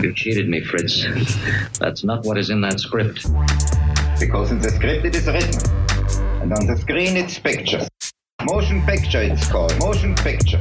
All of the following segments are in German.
You cheated me, Fritz. That's not what is in that script. Because in the script it is written. And on the screen it's pictures. Motion picture it's called. Motion picture.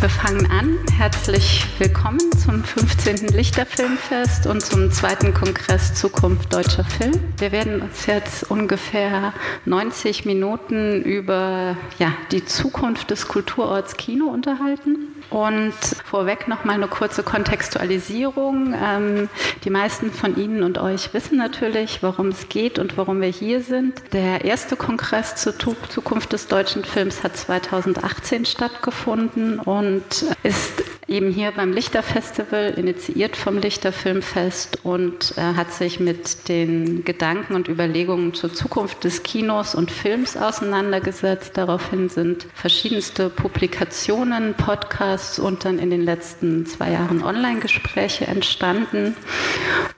Wir fangen an. Herzlich willkommen zum 15. Lichterfilmfest und zum zweiten Kongress Zukunft deutscher Film. Wir werden uns jetzt ungefähr 90 Minuten über ja, die Zukunft des Kulturorts Kino unterhalten. Und vorweg noch mal eine kurze Kontextualisierung. Ähm, die meisten von Ihnen und euch wissen natürlich, worum es geht und warum wir hier sind. Der erste Kongress zur Zukunft des deutschen Films hat 2018 stattgefunden und ist eben hier beim Lichterfestival, initiiert vom Lichterfilmfest und äh, hat sich mit den Gedanken und Überlegungen zur Zukunft des Kinos und Films auseinandergesetzt. Daraufhin sind verschiedenste Publikationen, Podcasts und dann in den letzten zwei Jahren Online-Gespräche entstanden.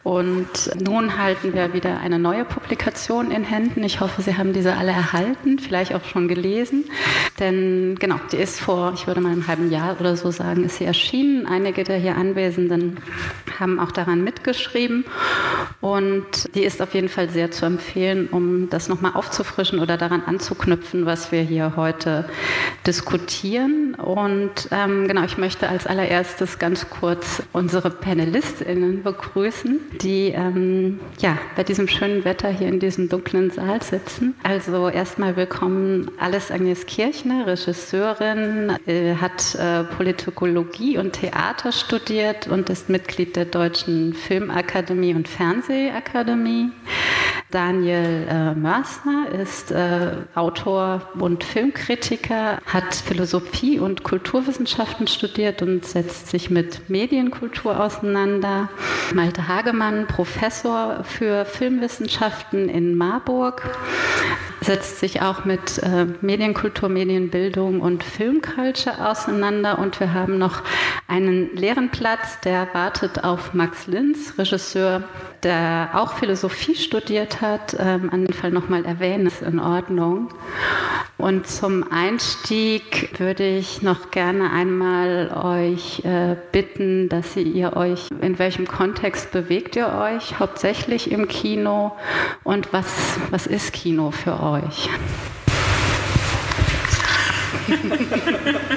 Und nun halten wir wieder eine neue Publikation in Händen. Ich hoffe, Sie haben diese alle erhalten, vielleicht auch schon gelesen. Denn genau, die ist vor, ich würde mal einem halben Jahr oder so sagen, ist sie erschienen. Einige der hier Anwesenden haben auch daran mitgeschrieben. Und die ist auf jeden Fall sehr zu empfehlen, um das nochmal aufzufrischen oder daran anzuknüpfen, was wir hier heute diskutieren. Und ähm, genau, ich möchte als allererstes ganz kurz unsere PanelistInnen begrüßen, die ähm, ja, bei diesem schönen Wetter hier in diesem dunklen Saal sitzen. Also erstmal willkommen Alice Agnes Kirchner, Regisseurin, äh, hat äh, Politikologie und Theater studiert und ist Mitglied der Deutschen Filmakademie und Fernsehakademie. Daniel äh, Mörsner ist äh, Autor und Filmkritiker, hat Philosophie und Kulturwissenschaften studiert und setzt sich mit Medienkultur auseinander. Malte Hagemann, Professor für Filmwissenschaften in Marburg, setzt sich auch mit äh, Medienkultur, Medienbildung und Filmculture auseinander. Und wir haben noch einen leeren Platz, der wartet auf Max Linz, Regisseur, der auch Philosophie studiert hat. Ähm, an den Fall nochmal erwähnen, ist in Ordnung. Und zum Einstieg würde ich noch gerne einmal euch äh, bitten, dass ihr euch, in welchem Kontext bewegt ihr euch, hauptsächlich im Kino und was, was ist Kino für euch?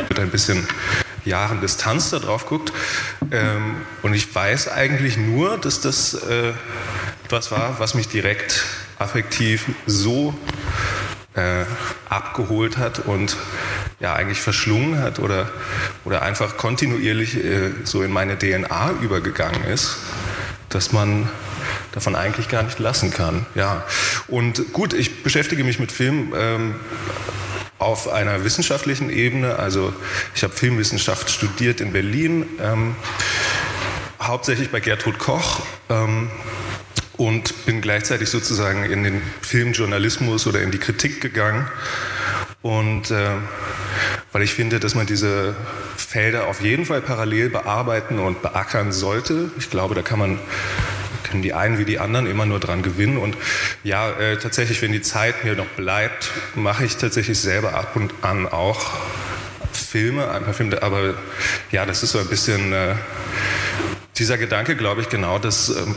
Mit ein bisschen Jahren Distanz da drauf guckt. Ähm, und ich weiß eigentlich nur, dass das äh, was war, was mich direkt affektiv so äh, abgeholt hat und ja eigentlich verschlungen hat oder, oder einfach kontinuierlich äh, so in meine DNA übergegangen ist, dass man davon eigentlich gar nicht lassen kann. Ja. Und gut, ich beschäftige mich mit Film ähm, auf einer wissenschaftlichen Ebene. Also ich habe Filmwissenschaft studiert in Berlin, ähm, hauptsächlich bei Gertrud Koch. Ähm, und bin gleichzeitig sozusagen in den Filmjournalismus oder in die Kritik gegangen. Und äh, weil ich finde, dass man diese Felder auf jeden Fall parallel bearbeiten und beackern sollte. Ich glaube, da kann man können die einen wie die anderen immer nur dran gewinnen. Und ja, äh, tatsächlich, wenn die Zeit mir noch bleibt, mache ich tatsächlich selber ab und an auch Filme, ein paar Filme. Aber ja, das ist so ein bisschen äh, dieser Gedanke, glaube ich, genau, dass ähm,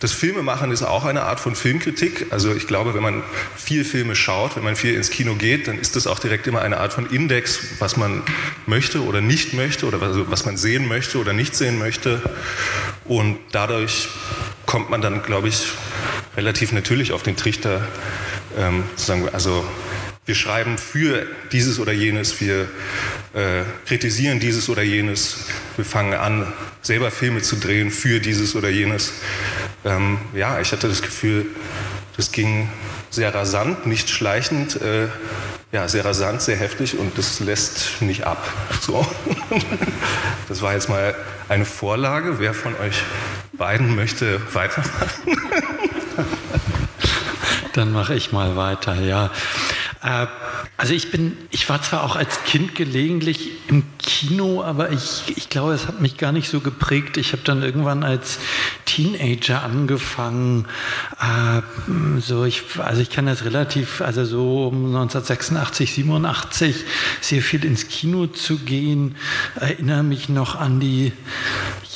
das Filmemachen ist auch eine Art von Filmkritik. Also ich glaube, wenn man viel Filme schaut, wenn man viel ins Kino geht, dann ist das auch direkt immer eine Art von Index, was man möchte oder nicht möchte oder was man sehen möchte oder nicht sehen möchte. Und dadurch kommt man dann, glaube ich, relativ natürlich auf den Trichter, ähm, also wir schreiben für dieses oder jenes, wir äh, kritisieren dieses oder jenes, wir fangen an, selber Filme zu drehen für dieses oder jenes. Ähm, ja, ich hatte das Gefühl, das ging sehr rasant, nicht schleichend, äh, ja, sehr rasant, sehr heftig und das lässt nicht ab. So. Das war jetzt mal eine Vorlage. Wer von euch beiden möchte weitermachen? Dann mache ich mal weiter, ja. Äh, also ich bin, ich war zwar auch als Kind gelegentlich im Kino, aber ich, ich glaube, es hat mich gar nicht so geprägt. Ich habe dann irgendwann als Teenager angefangen, äh, so ich, also ich kann das relativ, also so um 1986, 87 sehr viel ins Kino zu gehen. Erinnere mich noch an die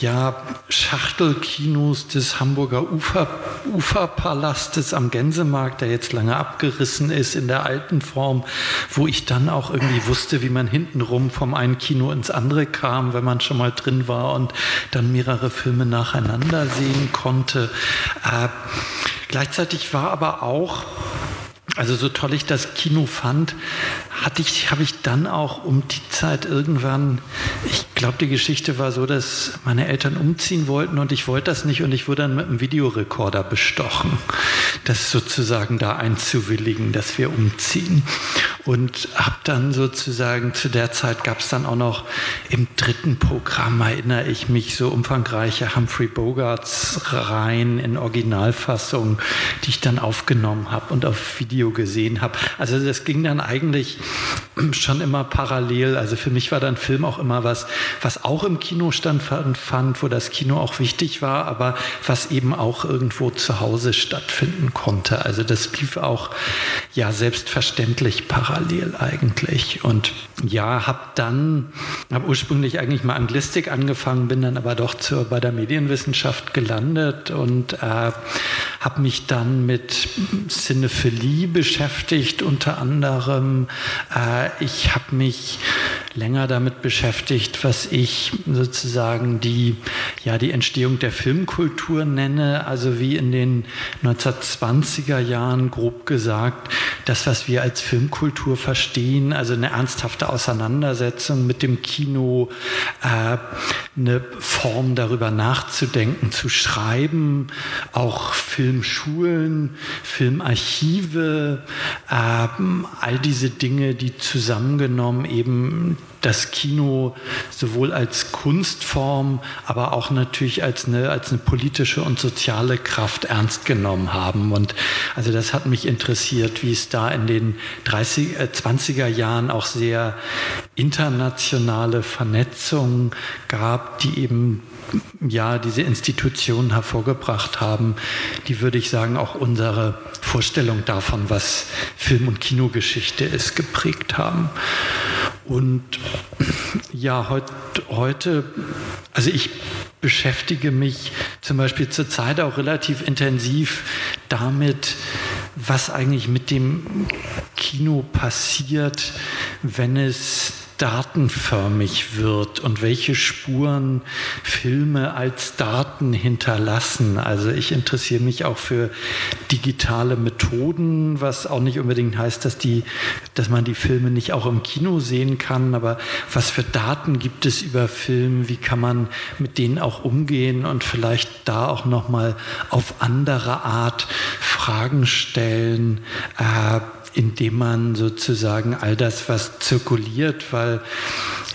ja, Schachtelkinos des Hamburger Ufer, Uferpalastes am Gänsemarkt, der jetzt lange abgerissen ist in der alten Form, wo ich dann auch irgendwie wusste, wie man hintenrum vom einen Kino ins andere kam, wenn man schon mal drin war und dann mehrere Filme nacheinander sehen konnte. Äh, gleichzeitig war aber auch also so toll ich das Kino fand, hatte ich, habe ich dann auch um die Zeit irgendwann, ich glaube, die Geschichte war so, dass meine Eltern umziehen wollten und ich wollte das nicht und ich wurde dann mit einem Videorekorder bestochen, das sozusagen da einzuwilligen, dass wir umziehen. Und habe dann sozusagen, zu der Zeit gab es dann auch noch im dritten Programm, erinnere ich mich, so umfangreiche Humphrey Bogarts rein in Originalfassung, die ich dann aufgenommen habe und auf Video gesehen habe. Also das ging dann eigentlich schon immer parallel. Also für mich war dann Film auch immer was, was auch im Kino fand, wo das Kino auch wichtig war, aber was eben auch irgendwo zu Hause stattfinden konnte. Also das lief auch ja selbstverständlich parallel eigentlich. Und ja, habe dann, habe ursprünglich eigentlich mal Anglistik angefangen, bin dann aber doch zur, bei der Medienwissenschaft gelandet und äh, habe mich dann mit Cinephilie beschäftigt, unter anderem. Äh, ich habe mich länger damit beschäftigt, was ich sozusagen die, ja, die Entstehung der Filmkultur nenne, also wie in den 1920er Jahren grob gesagt, das, was wir als Filmkultur verstehen, also eine ernsthafte Auseinandersetzung mit dem Kino, äh, eine Form darüber nachzudenken, zu schreiben, auch Filmschulen, Filmarchive, äh, all diese Dinge, die zusammengenommen eben das Kino sowohl als Kunstform, aber auch natürlich als eine, als eine politische und soziale Kraft ernst genommen haben. Und also das hat mich interessiert, wie es da in den 30, äh, 20er Jahren auch sehr internationale Vernetzungen gab, die eben ja, diese Institutionen hervorgebracht haben, die würde ich sagen, auch unsere Vorstellung davon, was Film- und Kinogeschichte ist, geprägt haben. Und ja, heut, heute, also ich beschäftige mich zum Beispiel zurzeit auch relativ intensiv damit, was eigentlich mit dem Kino passiert, wenn es datenförmig wird und welche Spuren Filme als Daten hinterlassen. Also ich interessiere mich auch für digitale Methoden, was auch nicht unbedingt heißt, dass, die, dass man die Filme nicht auch im Kino sehen kann, aber was für Daten gibt es über Filme, wie kann man mit denen auch umgehen und vielleicht da auch nochmal auf andere Art Fragen stellen. Äh, indem man sozusagen all das, was zirkuliert, weil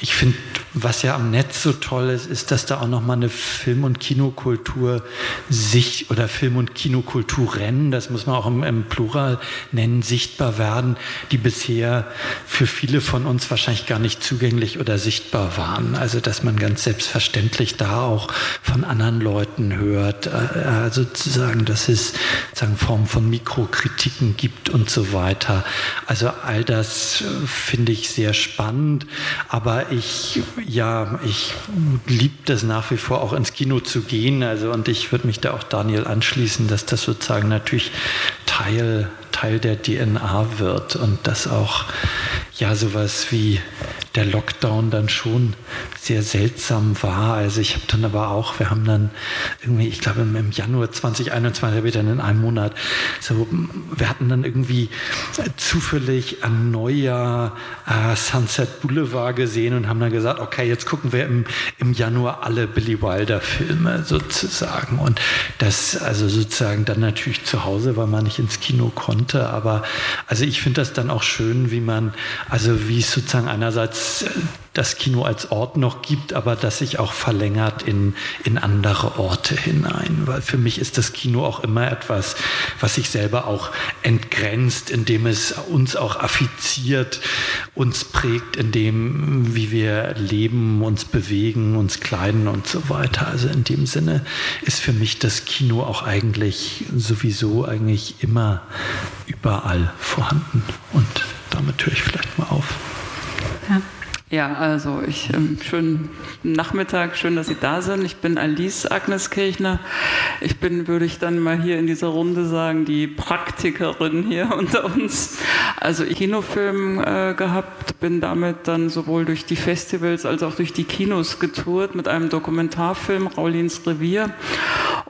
ich finde, was ja am Netz so toll ist, ist, dass da auch nochmal eine Film- und Kinokultur sich oder Film- und Kinokulturen, das muss man auch im, im, Plural nennen, sichtbar werden, die bisher für viele von uns wahrscheinlich gar nicht zugänglich oder sichtbar waren. Also, dass man ganz selbstverständlich da auch von anderen Leuten hört, äh, äh sozusagen, dass es sozusagen Formen von Mikrokritiken gibt und so weiter. Also all das äh, finde ich sehr spannend, aber ich ja, ich liebe das nach wie vor auch ins Kino zu gehen. Also und ich würde mich da auch Daniel anschließen, dass das sozusagen natürlich Teil, Teil der DNA wird. Und dass auch ja sowas wie der Lockdown dann schon sehr seltsam war. Also ich habe dann aber auch, wir haben dann irgendwie, ich glaube im Januar 2021 habe dann in einem Monat so, wir hatten dann irgendwie zufällig an Neujahr äh, Sunset Boulevard gesehen und haben dann gesagt, okay, jetzt gucken wir im, im Januar alle Billy Wilder Filme sozusagen. Und das also sozusagen dann natürlich zu Hause, weil man nicht ins Kino konnte, aber also ich finde das dann auch schön, wie man, also wie es sozusagen einerseits es das Kino als Ort noch gibt, aber das sich auch verlängert in, in andere Orte hinein. Weil für mich ist das Kino auch immer etwas, was sich selber auch entgrenzt, indem es uns auch affiziert, uns prägt, in dem, wie wir leben, uns bewegen, uns kleiden und so weiter. Also in dem Sinne ist für mich das Kino auch eigentlich sowieso eigentlich immer überall vorhanden. Und damit höre ich vielleicht mal auf. Ja. Ja, also ich ähm, schönen Nachmittag, schön, dass Sie da sind. Ich bin Alice Agnes Kirchner. Ich bin, würde ich dann mal hier in dieser Runde sagen, die Praktikerin hier unter uns. Also ich Kinofilm äh, gehabt, bin damit dann sowohl durch die Festivals als auch durch die Kinos getourt mit einem Dokumentarfilm Raulins Revier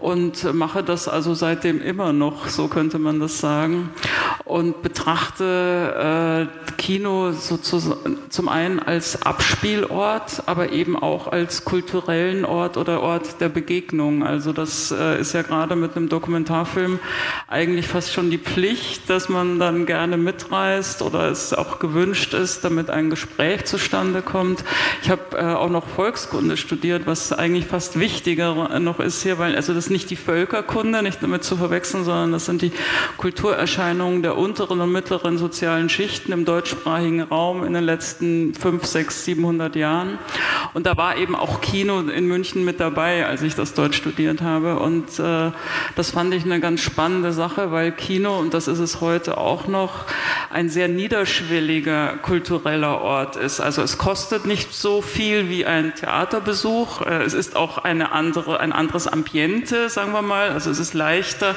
und mache das also seitdem immer noch, so könnte man das sagen, und betrachte äh, Kino sozusagen zum einen als Abspielort, aber eben auch als kulturellen Ort oder Ort der Begegnung. Also das äh, ist ja gerade mit einem Dokumentarfilm eigentlich fast schon die Pflicht, dass man dann gerne mitreist oder es auch gewünscht ist, damit ein Gespräch zustande kommt. Ich habe äh, auch noch Volkskunde studiert, was eigentlich fast wichtiger noch ist hier, weil also das ist nicht die Völkerkunde, nicht damit zu verwechseln, sondern das sind die Kulturerscheinungen der unteren und mittleren sozialen Schichten im deutschsprachigen Raum in den letzten fünf, sechs, 700 Jahren. Und da war eben auch Kino in München mit dabei, als ich das dort studiert habe. Und äh, das fand ich eine ganz spannende Sache, weil Kino, und das ist es heute auch noch, ein sehr niederschwelliger kultureller Ort ist. Also es kostet nicht so viel wie ein Theaterbesuch. Äh, es ist auch eine andere, ein anderes Ambiente, sagen wir mal. Also es ist leichter,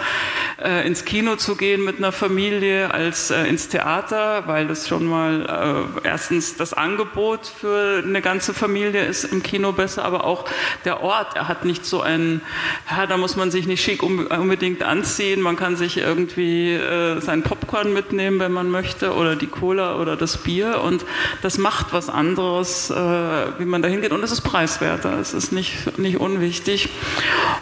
äh, ins Kino zu gehen mit einer Familie als äh, ins Theater, weil das schon mal erstens das Angebot für eine ganze Familie ist im Kino besser, aber auch der Ort. Er hat nicht so einen, ja, da muss man sich nicht schick unbedingt anziehen. Man kann sich irgendwie sein Popcorn mitnehmen, wenn man möchte oder die Cola oder das Bier und das macht was anderes, äh, wie man da hingeht und es ist preiswerter, es ist nicht, nicht unwichtig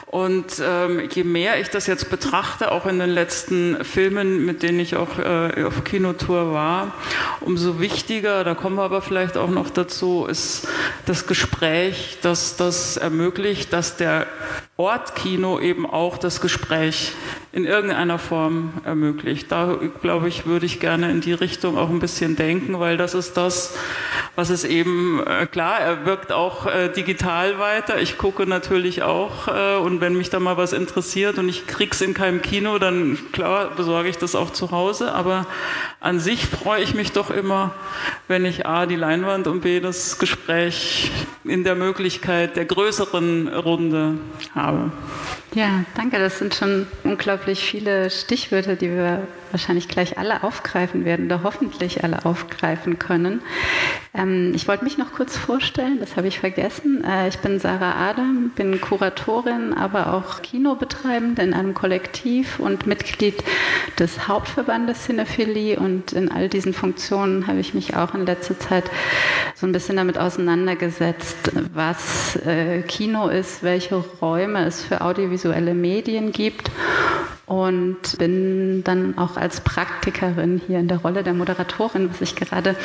und ähm, je mehr ich das jetzt betrachte, auch in den letzten Filmen, mit denen ich auch äh, auf Kinotour war, umso wichtiger, da kommen wir aber vielleicht auch noch dazu, ist das Gespräch, das das ermöglicht, dass der Ort Kino eben auch das Gespräch in irgendeiner Form ermöglicht. Da, glaube ich, würde ich gerne in die Richtung auch ein bisschen denken, weil das ist das, was es eben, äh, klar, er wirkt auch äh, digital weiter. Ich gucke natürlich auch äh, und wenn mich da mal was interessiert und ich krieg's in keinem Kino, dann klar besorge ich das auch zu Hause. Aber an sich freue ich mich doch immer, wenn ich A, die Leinwand und B, das Gespräch in der Möglichkeit der größeren Runde habe. haben. Ja, danke. Das sind schon unglaublich viele Stichwörter, die wir wahrscheinlich gleich alle aufgreifen werden oder hoffentlich alle aufgreifen können. Ähm, ich wollte mich noch kurz vorstellen, das habe ich vergessen. Äh, ich bin Sarah Adam, bin Kuratorin, aber auch Kinobetreibende in einem Kollektiv und Mitglied des Hauptverbandes Cinephilie und in all diesen Funktionen habe ich mich auch in letzter Zeit so ein bisschen damit auseinandergesetzt, was äh, Kino ist, welche Räume es für audiovisuelle Medien gibt und bin dann auch als Praktikerin hier in der Rolle der Moderatorin, was ich gerade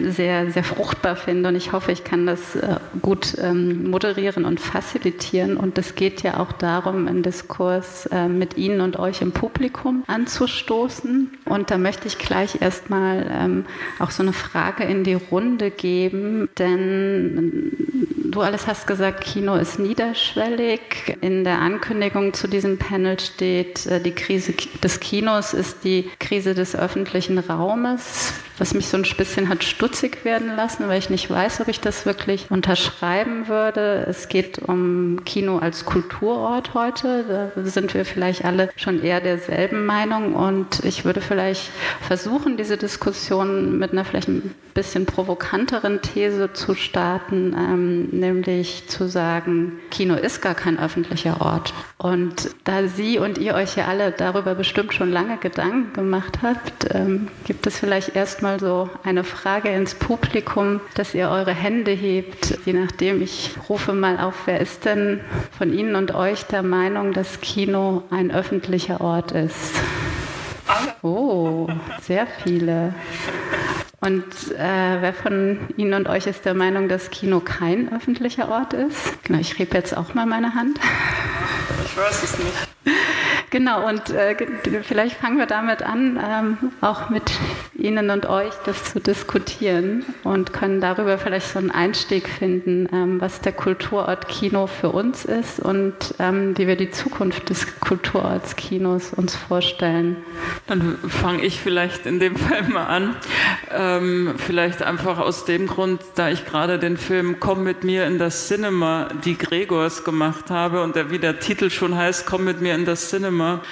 sehr, sehr fruchtbar finde. Und ich hoffe, ich kann das äh, gut ähm, moderieren und facilitieren. Und es geht ja auch darum, einen Diskurs äh, mit Ihnen und euch im Publikum anzustoßen. Und da möchte ich gleich erstmal ähm, auch so eine Frage in die Runde geben, denn du alles hast gesagt, Kino ist niederschwellig. In der Ankündigung zu diesem Panel steht, äh, die Krise des Kinos ist die Krise des öffentlichen Raumes, was mich so ein bisschen hat stutzig werden lassen, weil ich nicht weiß, ob ich das wirklich unterschreiben würde. Es geht um Kino als Kulturort heute. Da sind wir vielleicht alle schon eher derselben Meinung und ich würde vielleicht versuchen, diese Diskussion mit einer vielleicht ein bisschen provokanteren These zu starten, ähm, nämlich zu sagen, Kino ist gar kein öffentlicher Ort. Und da Sie und ihr euch ja alle darüber bestimmt schon lange Gedanken gemacht habt, ähm, gibt es vielleicht erstmal so eine Frage ins Publikum, dass ihr eure Hände hebt, je nachdem, ich rufe mal auf, wer ist denn von Ihnen und euch der Meinung, dass Kino ein öffentlicher Ort ist? Oh, sehr viele. Und äh, wer von Ihnen und euch ist der Meinung, dass Kino kein öffentlicher Ort ist? Genau, ich rebe jetzt auch mal meine Hand. Ich weiß es nicht. Genau, und äh, vielleicht fangen wir damit an, ähm, auch mit Ihnen und euch das zu diskutieren und können darüber vielleicht so einen Einstieg finden, ähm, was der Kulturort Kino für uns ist und ähm, wie wir die Zukunft des Kulturorts Kinos uns vorstellen. Dann fange ich vielleicht in dem Fall mal an. Ähm, vielleicht einfach aus dem Grund, da ich gerade den Film Komm mit mir in das Cinema, die Gregors gemacht habe und der, wie der Titel schon heißt, Komm mit mir in das Cinema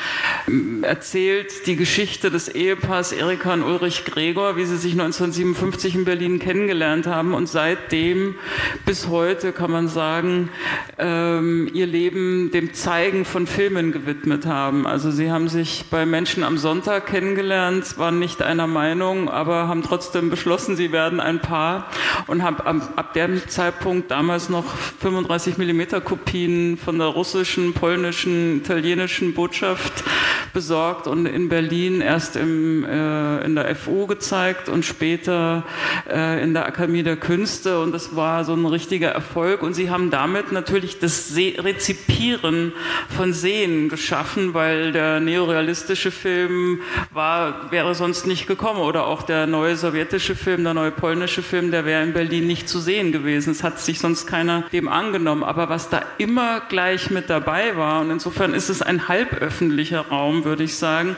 erzählt die Geschichte des Ehepaars Erika und Ulrich Gregor, wie sie sich 1957 in Berlin kennengelernt haben und seitdem bis heute kann man sagen, ähm, ihr Leben dem Zeigen von Filmen gewidmet haben. Also sie haben sich bei Menschen am Sonntag kennengelernt, waren nicht einer Meinung, aber haben trotzdem beschlossen, sie werden ein Paar und haben ab, ab dem Zeitpunkt damals noch 35 Millimeter Kopien von der russischen, polnischen, italienischen Botschaft Botschaft besorgt und in Berlin erst im, äh, in der FU gezeigt und später äh, in der Akademie der Künste. Und das war so ein richtiger Erfolg. Und sie haben damit natürlich das Se Rezipieren von Sehen geschaffen, weil der neorealistische Film war, wäre sonst nicht gekommen. Oder auch der neue sowjetische Film, der neue polnische Film, der wäre in Berlin nicht zu sehen gewesen. Es hat sich sonst keiner dem angenommen, aber was da immer gleich mit dabei war und insofern ist es ein halböffentlicher öffentlicher Würde ich sagen.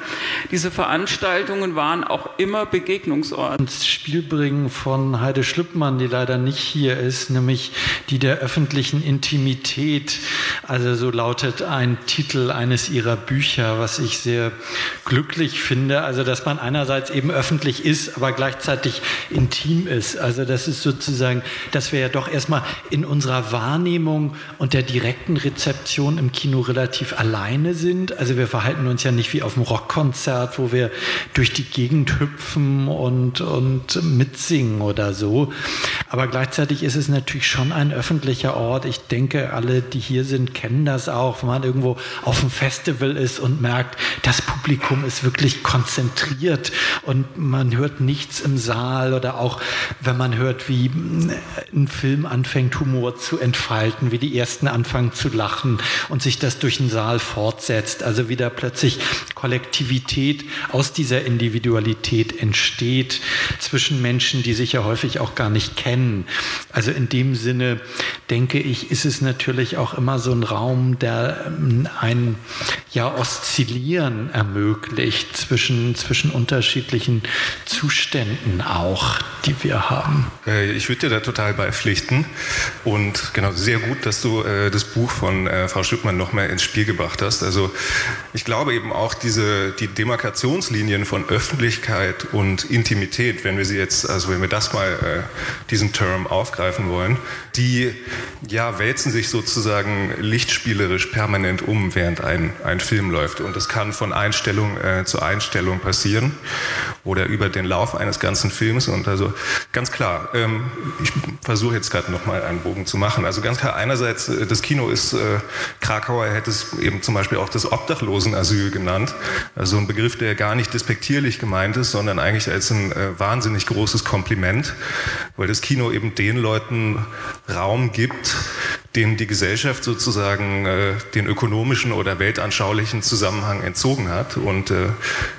Diese Veranstaltungen waren auch immer Begegnungsorte. Ins Spiel bringen von Heide Schlüppmann, die leider nicht hier ist, nämlich die der öffentlichen Intimität. Also so lautet ein Titel eines ihrer Bücher, was ich sehr glücklich finde. Also dass man einerseits eben öffentlich ist, aber gleichzeitig intim ist. Also das ist sozusagen, dass wir ja doch erstmal in unserer Wahrnehmung und der direkten Rezeption im Kino relativ alleine sind. Also wir verhalten uns ja nicht wie auf einem Rockkonzert, wo wir durch die Gegend hüpfen und, und mitsingen oder so. Aber gleichzeitig ist es natürlich schon ein öffentlicher Ort. Ich denke, alle, die hier sind, kennen das auch, wenn man irgendwo auf einem Festival ist und merkt, das Publikum ist wirklich konzentriert und man hört nichts im Saal oder auch wenn man hört, wie ein Film anfängt, Humor zu entfalten, wie die Ersten anfangen zu lachen und sich das durch den Saal fortsetzt also wieder plötzlich Kollektivität aus dieser Individualität entsteht zwischen Menschen, die sich ja häufig auch gar nicht kennen. Also in dem Sinne denke ich, ist es natürlich auch immer so ein Raum, der ähm, ein ja Oszillieren ermöglicht zwischen, zwischen unterschiedlichen Zuständen auch, die wir haben. Äh, ich würde dir da total beipflichten und genau sehr gut, dass du äh, das Buch von äh, Frau Schüppmann noch mal ins Spiel gebracht hast. Also ich glaube eben auch diese, die Demarkationslinien von Öffentlichkeit und Intimität, wenn wir sie jetzt, also wenn wir das mal, äh, diesen Term aufgreifen wollen, die ja wälzen sich sozusagen lichtspielerisch permanent um, während ein, ein Film läuft. Und das kann von Einstellung äh, zu Einstellung passieren oder über den Lauf eines ganzen Films. Und also ganz klar, ähm, ich versuche jetzt gerade nochmal einen Bogen zu machen. Also ganz klar, einerseits, äh, das Kino ist, äh, Krakauer hätte es eben zum Beispiel auch das Obdachlosenasyl genannt. Also ein Begriff, der gar nicht despektierlich gemeint ist, sondern eigentlich als ein äh, wahnsinnig großes Kompliment, weil das Kino eben den Leuten Raum gibt, denen die Gesellschaft sozusagen äh, den ökonomischen oder weltanschaulichen Zusammenhang entzogen hat. Und äh,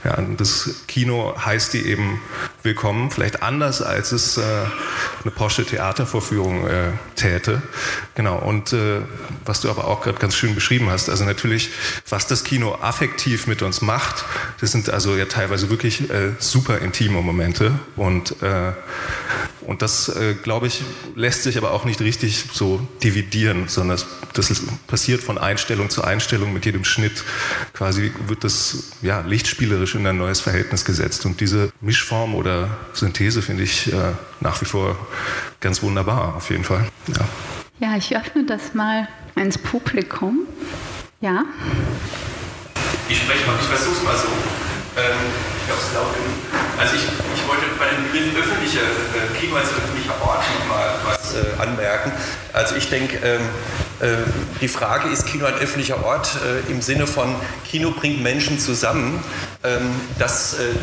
ja, das Kino heißt die eben willkommen, vielleicht anders als es äh, eine Porsche Theatervorführung äh, täte. Genau. Und äh, was du aber auch gerade ganz schön beschrieben hast, also natürlich, was das Kino affektiv mit uns macht, das sind also ja teilweise wirklich äh, super intime Momente und äh, und das, äh, glaube ich, lässt sich aber auch nicht richtig so dividieren, sondern das, ist, passiert von Einstellung zu Einstellung mit jedem Schnitt. Quasi wird das ja, lichtspielerisch in ein neues Verhältnis gesetzt. Und diese Mischform oder Synthese finde ich äh, nach wie vor ganz wunderbar, auf jeden Fall. Ja, ja ich öffne das mal ins Publikum. Ja. Ich spreche mal, ich versuche es mal so. Ähm, glaube, es ist laut genug. Also ich, ich wollte bei dem Begriff öffentlicher äh, Kino als öffentlicher Ort nochmal was äh, anmerken. Also ich denke, ähm, äh, die Frage, ist Kino ein öffentlicher Ort äh, im Sinne von Kino bringt Menschen zusammen, ähm, das äh,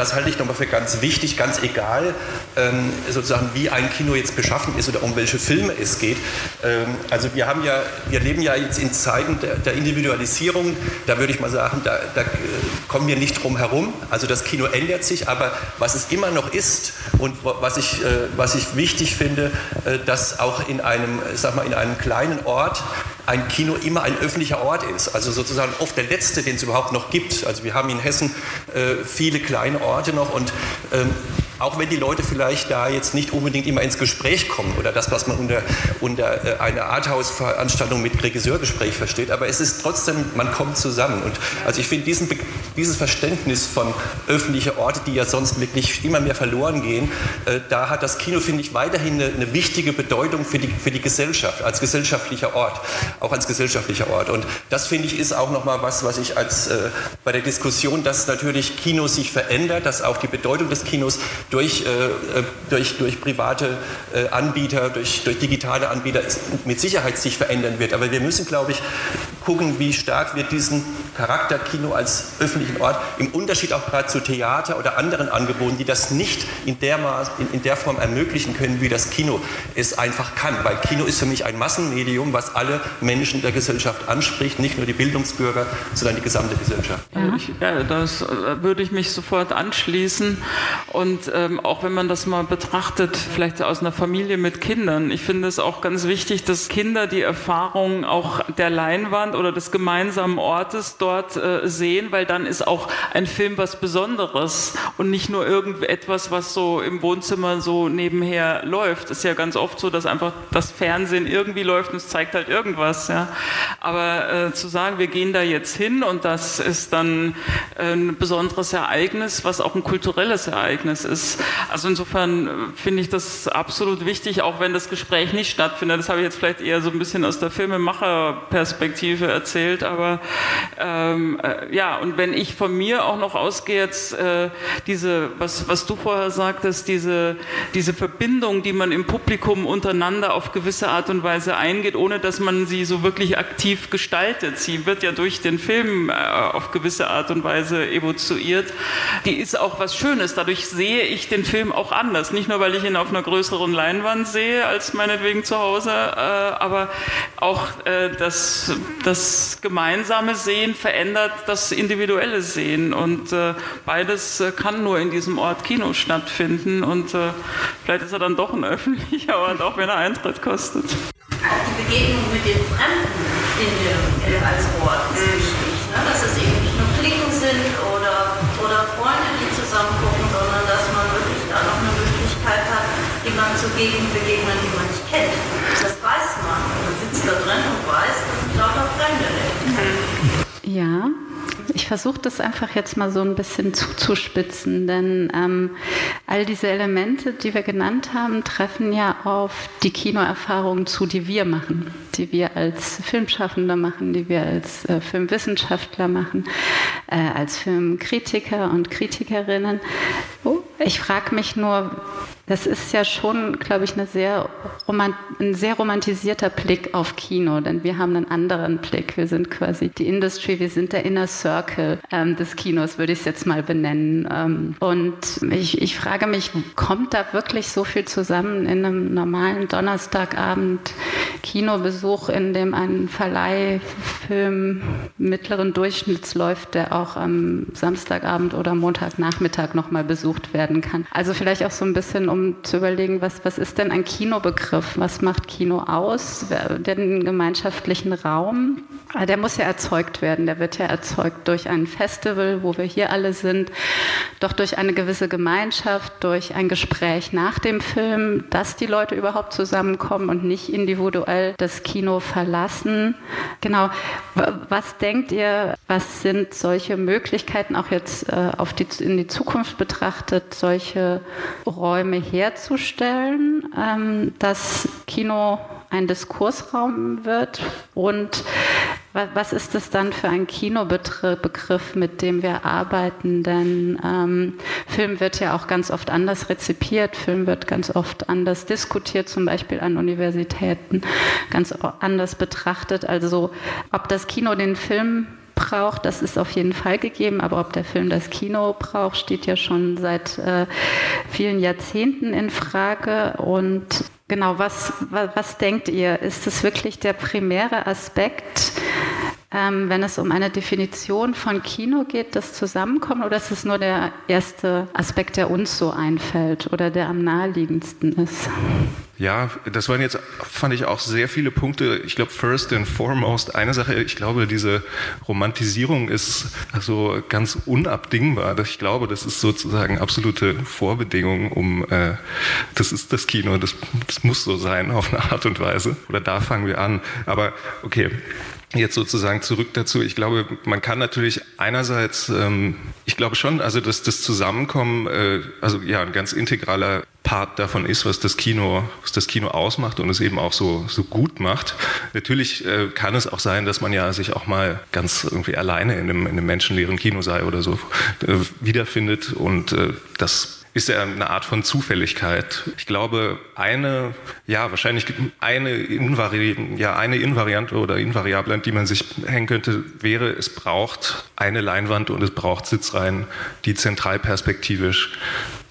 das halte ich nochmal für ganz wichtig, ganz egal, ähm, sozusagen, wie ein Kino jetzt beschaffen ist oder um welche Filme es geht. Ähm, also wir haben ja, wir leben ja jetzt in Zeiten der, der Individualisierung, da würde ich mal sagen, da, da, äh, kommen wir nicht drum herum. Also das Kino ändert sich, aber was es immer noch ist und was ich, äh, was ich wichtig finde, äh, dass auch in einem, sag mal, in einem kleinen Ort ein Kino immer ein öffentlicher Ort ist. Also sozusagen oft der letzte, den es überhaupt noch gibt. Also wir haben in Hessen äh, viele kleine Orte noch und ähm, auch wenn die Leute vielleicht da jetzt nicht unbedingt immer ins Gespräch kommen oder das, was man unter, unter äh, einer Arthouse-Veranstaltung mit Regisseurgespräch versteht, aber es ist trotzdem, man kommt zusammen. Und also ich finde diesen, dieses Verständnis von öffentlichen Orten, die ja sonst wirklich immer mehr verloren gehen, äh, da hat das Kino, finde ich, weiterhin eine, eine, wichtige Bedeutung für die, für die Gesellschaft, als gesellschaftlicher Ort, auch als gesellschaftlicher Ort. Und das, finde ich, ist auch nochmal was, was ich als äh, bei der Diskussion, dass natürlich Kino sich verändert, dass auch die Bedeutung des Kinos durch, äh, äh, durch, durch private äh, Anbieter, durch, durch digitale Anbieter mit Sicherheit sich verändern wird. Aber wir müssen, glaube ich, gucken, wie stark wir diesen Charakter Kino als öffentlichen Ort im Unterschied auch gerade zu Theater oder anderen Angeboten, die das nicht in der, Maß, in, in der Form ermöglichen können, wie das Kino es einfach kann. Weil Kino ist für mich ein Massenmedium, was alle Menschen der Gesellschaft anspricht, nicht nur die Bildungsbürger, sondern die gesamte Gesellschaft. Ja, ich, ja das äh, würde ich mich sofort anschließen. Und ähm, auch wenn man das mal betrachtet, vielleicht aus einer Familie mit Kindern, ich finde es auch ganz wichtig, dass Kinder die Erfahrung auch der Leinwand oder des gemeinsamen Ortes dort äh, sehen, weil dann ist auch ein Film was Besonderes und nicht nur irgendetwas, was so im Wohnzimmer so nebenher läuft. Ist ja ganz oft so, dass einfach das Fernsehen irgendwie läuft und es zeigt halt irgendwas. Ja. Aber äh, zu sagen, wir gehen da jetzt hin und das ist dann äh, ein besonderes Ereignis, was auch ein kulturelles Ereignis ist. Also insofern äh, finde ich das absolut wichtig, auch wenn das Gespräch nicht stattfindet. Das habe ich jetzt vielleicht eher so ein bisschen aus der Filmemacherperspektive erzählt, aber ähm, äh, ja, und wenn ich von mir auch noch ausgehe, jetzt äh, diese, was, was du vorher sagtest, diese, diese Verbindung, die man im Publikum untereinander auf gewisse Art und Weise eingeht, ohne dass man sie so wirklich aktiv gestaltet. Sie wird ja durch den Film äh, auf gewisse Art und Weise evoziert. Die ist auch was Schönes. Dadurch sehe ich den Film auch anders. Nicht nur, weil ich ihn auf einer größeren Leinwand sehe als meinetwegen zu Hause, äh, aber auch äh, das, das gemeinsame Sehen verändert das individuelle Sehen. Und äh, beides äh, kann nur in diesem Ort Kino stattfinden. Und äh, vielleicht ist er dann doch ein öffentlicher Ort, auch wenn er Eintritt kostet. Auch die Begegnung mit den Fremden in dem, äh, als Ort ist mhm. wichtig. Ne? Dass es eben nicht nur Klicken sind oder, oder Freunde, die zusammen gucken, sondern dass man wirklich da noch eine Möglichkeit hat, jemandem zu begegnen, die man nicht kennt. Das weiß man. Man sitzt da drin und weiß, das sind lauter Fremde. Ja, ich versuche das einfach jetzt mal so ein bisschen zuzuspitzen, denn ähm, all diese Elemente, die wir genannt haben, treffen ja auf die Kinoerfahrungen zu, die wir machen, die wir als Filmschaffende machen, die wir als äh, Filmwissenschaftler machen, äh, als Filmkritiker und Kritikerinnen. Oh, ich frage mich nur, das ist ja schon, glaube ich, eine sehr ein sehr romantisierter Blick auf Kino, denn wir haben einen anderen Blick. Wir sind quasi die Industry, wir sind der Inner Circle ähm, des Kinos, würde ich es jetzt mal benennen. Ähm, und ich, ich frage mich, kommt da wirklich so viel zusammen in einem normalen Donnerstagabend Kinobesuch, in dem ein Verleihfilm mittleren Durchschnitts läuft, der auch am Samstagabend oder Montagnachmittag nochmal besucht werden kann? Also vielleicht auch so ein bisschen um um zu überlegen, was, was ist denn ein Kinobegriff? Was macht Kino aus? Den gemeinschaftlichen Raum, ah, der muss ja erzeugt werden. Der wird ja erzeugt durch ein Festival, wo wir hier alle sind, doch durch eine gewisse Gemeinschaft, durch ein Gespräch nach dem Film, dass die Leute überhaupt zusammenkommen und nicht individuell das Kino verlassen. Genau. Was denkt ihr, was sind solche Möglichkeiten, auch jetzt äh, auf die, in die Zukunft betrachtet, solche Räume herzustellen, ähm, dass Kino ein Diskursraum wird und was ist das dann für ein Kinobegriff, mit dem wir arbeiten? Denn ähm, Film wird ja auch ganz oft anders rezipiert, Film wird ganz oft anders diskutiert, zum Beispiel an Universitäten, ganz anders betrachtet. Also ob das Kino den Film braucht, das ist auf jeden Fall gegeben, aber ob der Film das Kino braucht, steht ja schon seit äh, vielen Jahrzehnten in Frage. Und genau, was, was, was denkt ihr? Ist es wirklich der primäre Aspekt? Ähm, wenn es um eine Definition von Kino geht, das Zusammenkommen, oder ist es nur der erste Aspekt, der uns so einfällt oder der am naheliegendsten ist? Ja, das waren jetzt, fand ich auch sehr viele Punkte. Ich glaube, first and foremost, eine Sache, ich glaube, diese Romantisierung ist also ganz unabdingbar. Ich glaube, das ist sozusagen absolute Vorbedingung, um, äh, das ist das Kino, das, das muss so sein auf eine Art und Weise. Oder da fangen wir an. Aber okay, Jetzt sozusagen zurück dazu. Ich glaube, man kann natürlich einerseits, ähm, ich glaube schon, also dass das Zusammenkommen, äh, also ja, ein ganz integraler Part davon ist, was das Kino, was das Kino ausmacht und es eben auch so, so gut macht. Natürlich äh, kann es auch sein, dass man ja sich auch mal ganz irgendwie alleine in einem, in einem menschenleeren Kino sei oder so äh, wiederfindet und äh, das ist ja eine Art von Zufälligkeit. Ich glaube, eine, ja, wahrscheinlich eine, Invari ja, eine Invariante oder Invariable, an die man sich hängen könnte, wäre, es braucht eine Leinwand und es braucht Sitzreihen, die zentralperspektivisch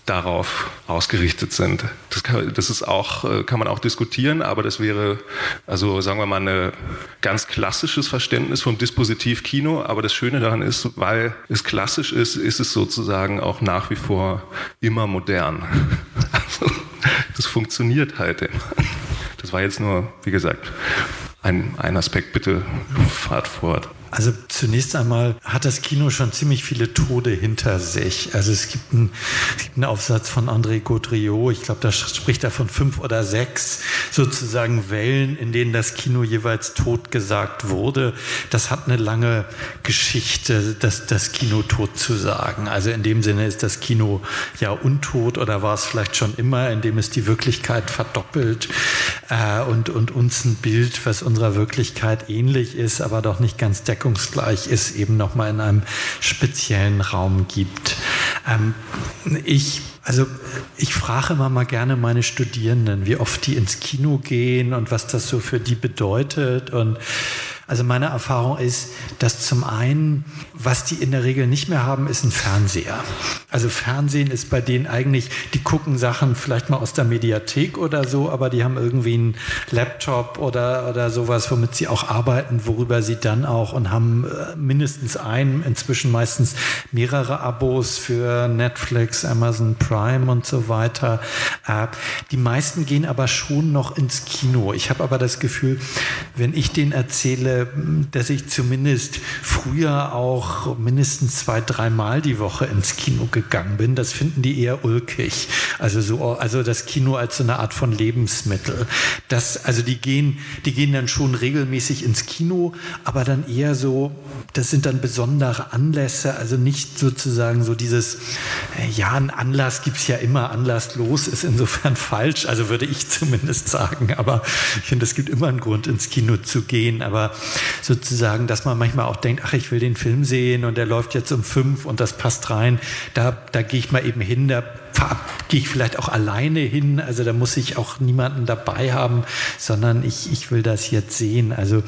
darauf ausgerichtet sind. Das, kann, das ist auch, äh, kann man auch diskutieren, aber das wäre, also sagen wir mal, ein ganz klassisches Verständnis vom Dispositiv Kino. Aber das Schöne daran ist, weil es klassisch ist, ist es sozusagen auch nach wie vor immer modern. Also, das funktioniert halt immer. Das war jetzt nur, wie gesagt, ein, ein Aspekt. Bitte fahrt fort. Also zunächst einmal hat das Kino schon ziemlich viele Tode hinter sich. Also es gibt einen, es gibt einen Aufsatz von André Gaudriot, ich glaube, da spricht er von fünf oder sechs sozusagen Wellen, in denen das Kino jeweils tot gesagt wurde. Das hat eine lange Geschichte, das, das Kino tot zu sagen. Also in dem Sinne ist das Kino ja untot oder war es vielleicht schon immer, indem es die Wirklichkeit verdoppelt äh, und, und uns ein Bild, was unserer Wirklichkeit ähnlich ist, aber doch nicht ganz der deckungsgleich ist, eben nochmal in einem speziellen Raum gibt. Ähm, ich also ich frage immer mal gerne meine Studierenden, wie oft die ins Kino gehen und was das so für die bedeutet. Und also meine Erfahrung ist, dass zum einen, was die in der Regel nicht mehr haben, ist ein Fernseher. Also Fernsehen ist bei denen eigentlich, die gucken Sachen vielleicht mal aus der Mediathek oder so, aber die haben irgendwie einen Laptop oder, oder sowas, womit sie auch arbeiten, worüber sie dann auch und haben äh, mindestens ein, inzwischen meistens mehrere Abos für Netflix, Amazon Prime und so weiter. Äh, die meisten gehen aber schon noch ins Kino. Ich habe aber das Gefühl, wenn ich denen erzähle, dass ich zumindest früher auch mindestens zwei, dreimal die Woche ins Kino gegangen bin. Das finden die eher ulkig. Also so, also das Kino als so eine Art von Lebensmittel. Das, also die gehen, die gehen dann schon regelmäßig ins Kino, aber dann eher so, das sind dann besondere Anlässe, also nicht sozusagen so dieses, ja, ein Anlass gibt es ja immer, anlasslos ist insofern falsch, also würde ich zumindest sagen, aber ich finde, es gibt immer einen Grund, ins Kino zu gehen, aber sozusagen, dass man manchmal auch denkt, ach, ich will den Film sehen und der läuft jetzt um fünf und das passt rein, da, da gehe ich mal eben hin, da gehe ich vielleicht auch alleine hin. Also da muss ich auch niemanden dabei haben, sondern ich, ich will das jetzt sehen. Also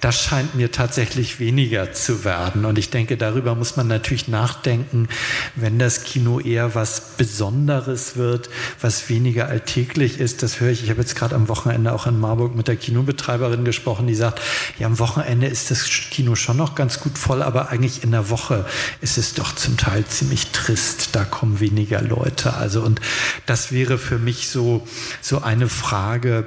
das scheint mir tatsächlich weniger zu werden. Und ich denke, darüber muss man natürlich nachdenken, wenn das Kino eher was Besonderes wird, was weniger alltäglich ist. Das höre ich. Ich habe jetzt gerade am Wochenende auch in Marburg mit der Kinobetreiberin gesprochen, die sagt, ja, am Wochenende ist das Kino schon noch ganz gut voll, aber eigentlich in der Woche ist es doch zum Teil ziemlich trist. Da kommen weniger Leute. Also und das wäre für mich so, so eine Frage,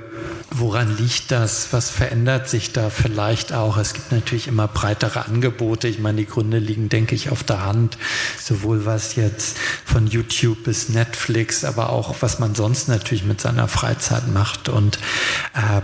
woran liegt das? Was verändert sich da vielleicht auch? Es gibt natürlich immer breitere Angebote. Ich meine, die Gründe liegen, denke ich, auf der Hand. Sowohl was jetzt von YouTube bis Netflix, aber auch was man sonst natürlich mit seiner Freizeit macht. Und äh,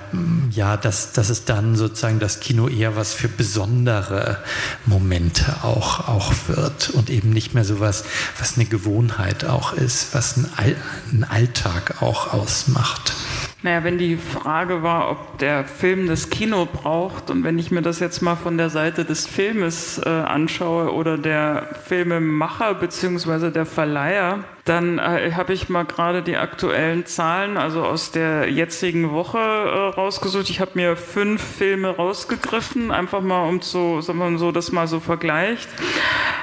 ja, dass, dass es dann sozusagen das Kino eher was für besondere Momente auch, auch wird und eben nicht mehr so was, was eine Gewohnheit auch ist, was ein, ein Alltag auch ausmacht. Naja, wenn die Frage war, ob der Film das Kino braucht und wenn ich mir das jetzt mal von der Seite des Filmes äh, anschaue oder der Filmemacher bzw. der Verleiher, Dann äh, habe ich mal gerade die aktuellen Zahlen, also aus der jetzigen Woche äh, rausgesucht. Ich habe mir fünf Filme rausgegriffen, einfach mal um zu, sagen wir mal so, das mal so vergleicht.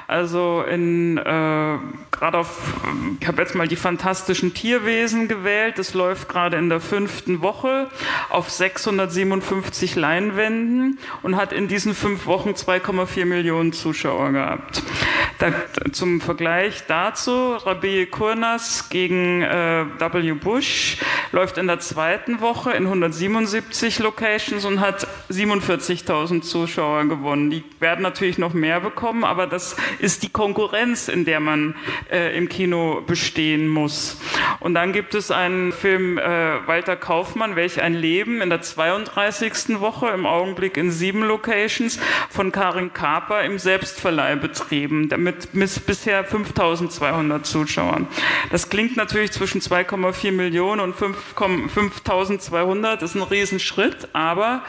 Also in äh, gerade auf, ich habe jetzt mal die fantastischen Tierwesen gewählt. Das läuft gerade in der fünften Woche auf 657 Leinwänden und hat in diesen fünf Wochen 2,4 Millionen Zuschauer gehabt. Da, zum Vergleich dazu, Rabie Kurnas gegen äh, W. Bush läuft in der zweiten Woche in 177 Locations und hat 47.000 Zuschauer gewonnen. Die werden natürlich noch mehr bekommen, aber das ist die Konkurrenz, in der man äh, im Kino bestehen muss. Und dann gibt es einen Film äh, Walter Kaufmann, Welch ein Leben, in der 32. Woche, im Augenblick in sieben Locations, von Karin Kaper im Selbstverleih betrieben, mit bisher 5200 Zuschauern. Das klingt natürlich zwischen 2,4 Millionen und 5200, das ist ein Riesenschritt, aber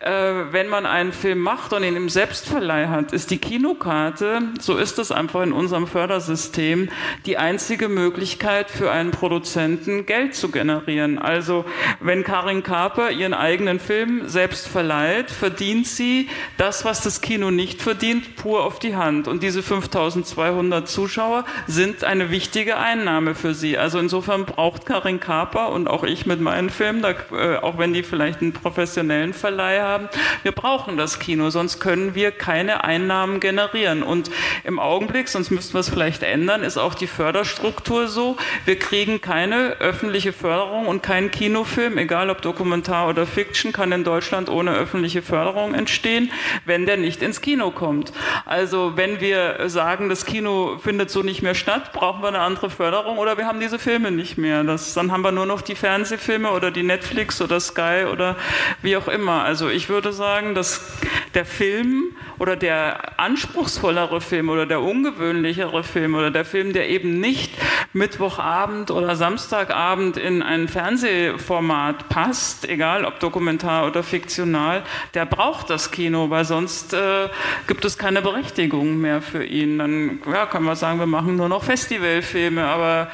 äh, wenn man einen Film macht und ihn im Selbstverleih hat, ist die Kinokarte, so ist es einfach in unserem Fördersystem, die einzige Möglichkeit für einen Produzenten Geld zu generieren. Also wenn Karin Kaper ihren eigenen Film selbst verleiht, verdient sie das, was das Kino nicht verdient, pur auf die Hand. Und diese 5200 Zuschauer sind eine wichtige Einnahme für sie. Also insofern braucht Karin Kaper und auch ich mit meinen Filmen, da, äh, auch wenn die vielleicht einen professionellen Verleih haben, wir brauchen das Kino, sonst können wir keine Einnahmen generieren. Und im Augenblick, sonst müssten wir es vielleicht ändern, ist auch die Förderstruktur so, wir kriegen keine öffentliche Förderung und kein Kinofilm, egal ob Dokumentar oder Fiction, kann in Deutschland ohne öffentliche Förderung entstehen, wenn der nicht ins Kino kommt. Also wenn wir sagen, das Kino findet so nicht mehr statt, brauchen wir eine andere Förderung oder wir haben diese Filme nicht mehr. Das, dann haben wir nur noch die Fernsehfilme oder die Netflix oder Sky oder wie auch immer. Also ich würde sagen, dass der Film oder der anspruchsvollere Film oder der ungewöhnlichere Film oder der Film, der eben nicht Mittwochabend oder Samstagabend in ein Fernsehformat passt, egal ob dokumentar oder fiktional, der braucht das Kino, weil sonst äh, gibt es keine Berechtigung mehr für ihn. Dann ja, kann man sagen, wir machen nur noch Festivalfilme, aber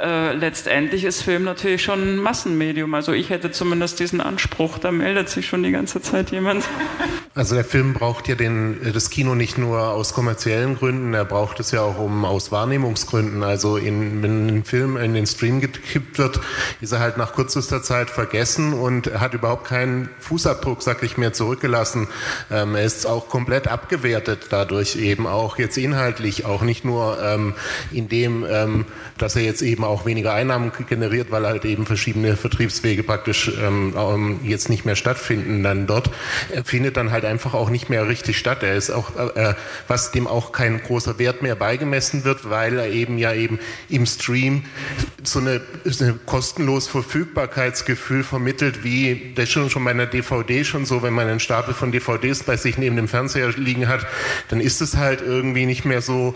äh, letztendlich ist Film natürlich schon ein Massenmedium. Also ich hätte zumindest diesen Anspruch, da meldet sich schon die ganze Zeit jemand. Also der Film braucht ja den, das Kino nicht nur aus kommerziellen Gründen, er braucht es ja auch um aus Wahrnehmungsgründen. Also in, wenn ein Film in den Stream gekippt wird, ist er halt nach kürzester Zeit vergessen und hat überhaupt keinen Fußabdruck, sag ich mir, zurückgelassen. Ähm, er ist auch komplett abgewertet dadurch eben auch jetzt inhaltlich, auch nicht nur ähm, in dem, ähm, dass er jetzt eben auch weniger Einnahmen generiert, weil halt eben verschiedene Vertriebswege praktisch ähm, jetzt nicht mehr stattfinden dann dort. Findet dann halt einfach auch nicht mehr richtig statt. Er ist auch, äh, was dem auch kein großer Wert mehr beigemessen wird, weil er eben ja eben im Stream so eine, so eine kostenlos Verfügbarkeitsgefühl vermittelt, wie das schon schon bei einer DVD schon so, wenn man einen Stapel von DVDs bei sich neben dem Fernseher liegen hat, dann ist es halt irgendwie nicht mehr so,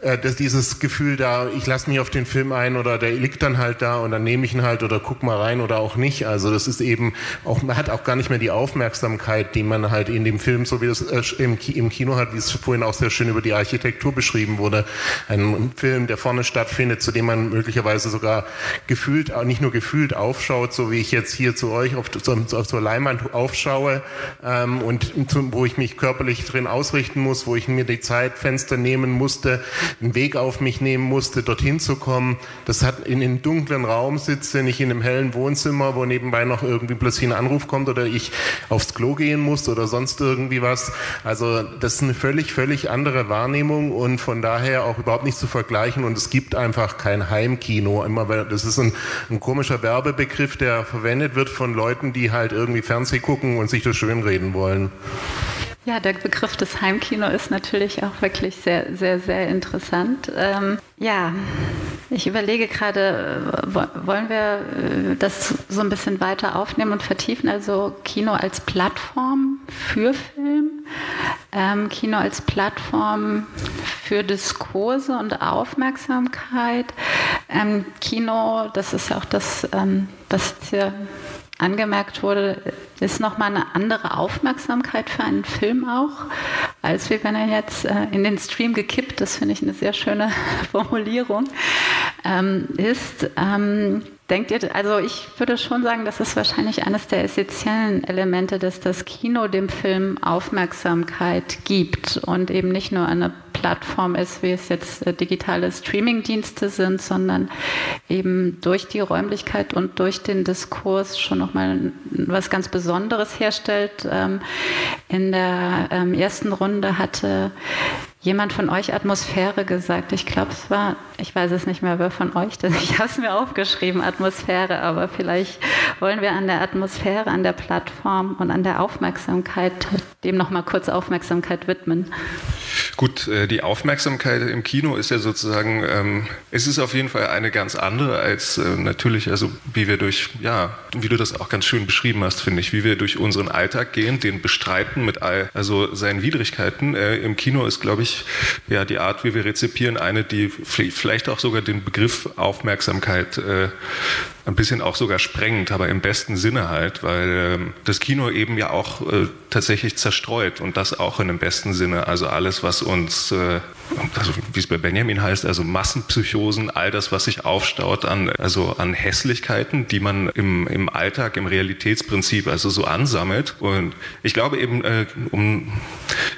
äh, dass dieses Gefühl da, ich lasse mich auf den Film ein oder der liegt dann halt da und dann nehme ich ihn halt oder guck mal rein oder auch nicht. Also das ist eben auch, man hat auch gar nicht mehr die Aufmerksamkeit, die man halt in dem Film, so wie das äh, im, Kino hat, wie es vorhin auch sehr schön über die Architektur beschrieben wurde. Ein Film, der vorne stattfindet, zu dem man möglicherweise sogar gefühlt, nicht nur gefühlt aufschaut, so wie ich jetzt hier zu euch auf, auf zur Leinwand aufschaue ähm, und wo ich mich körperlich drin ausrichten muss, wo ich mir die Zeitfenster nehmen musste, einen Weg auf mich nehmen musste, dorthin zu kommen. Das hat in einem dunklen Raum sitze, nicht in einem hellen Wohnzimmer, wo nebenbei noch irgendwie plötzlich ein Anruf kommt oder ich aufs Klo gehen muss oder sonst irgendwie was. Also das ist eine völlig, völlig andere Wahrnehmung und von daher auch überhaupt nicht zu vergleichen und es gibt einfach kein Heimkino. Immer, das ist ein, ein komischer Werbebegriff, der verwendet wird von Leuten, die halt irgendwie Fernseh gucken und sich das schönreden wollen. Ja, der Begriff des Heimkino ist natürlich auch wirklich sehr, sehr, sehr interessant. Ähm, ja, ich überlege gerade, äh, wollen wir äh, das so ein bisschen weiter aufnehmen und vertiefen? Also Kino als Plattform für Film, ähm, Kino als Plattform für Diskurse und Aufmerksamkeit. Ähm, Kino, das ist ja auch das, ähm, was jetzt hier angemerkt wurde, ist nochmal eine andere Aufmerksamkeit für einen Film auch, als wie wenn er jetzt äh, in den Stream gekippt ist, finde ich eine sehr schöne Formulierung. ähm, ist, ähm, denkt ihr, also ich würde schon sagen, das ist wahrscheinlich eines der essentiellen Elemente, dass das Kino dem Film Aufmerksamkeit gibt und eben nicht nur eine Plattform ist, wie es jetzt äh, digitale Streamingdienste sind, sondern eben durch die Räumlichkeit und durch den Diskurs schon nochmal was ganz Besonderes herstellt. Ähm, in der ähm, ersten Runde hatte jemand von euch Atmosphäre gesagt. Ich glaube, es war, ich weiß es nicht mehr, wer von euch das. Ich habe es mir aufgeschrieben, Atmosphäre, aber vielleicht wollen wir an der Atmosphäre, an der Plattform und an der Aufmerksamkeit dem nochmal kurz Aufmerksamkeit widmen. Gut, äh, die Aufmerksamkeit im Kino ist ja sozusagen, ähm, es ist auf jeden Fall eine ganz andere als äh, natürlich, also wie wir durch, ja, wie du das auch ganz schön beschrieben hast, finde ich, wie wir durch unseren Alltag gehen, den bestreiten mit all, also seinen Widrigkeiten. Äh, Im Kino ist, glaube ich, ja, die Art, wie wir rezipieren, eine, die vielleicht auch sogar den Begriff Aufmerksamkeit äh, ein bisschen auch sogar sprengend, aber im besten Sinne halt, weil ähm, das Kino eben ja auch äh, tatsächlich zerstreut und das auch in dem besten Sinne. Also alles, was uns, äh, also wie es bei Benjamin heißt, also Massenpsychosen, all das, was sich aufstaut an, also an Hässlichkeiten, die man im, im Alltag, im Realitätsprinzip also so ansammelt. Und ich glaube eben, äh, um,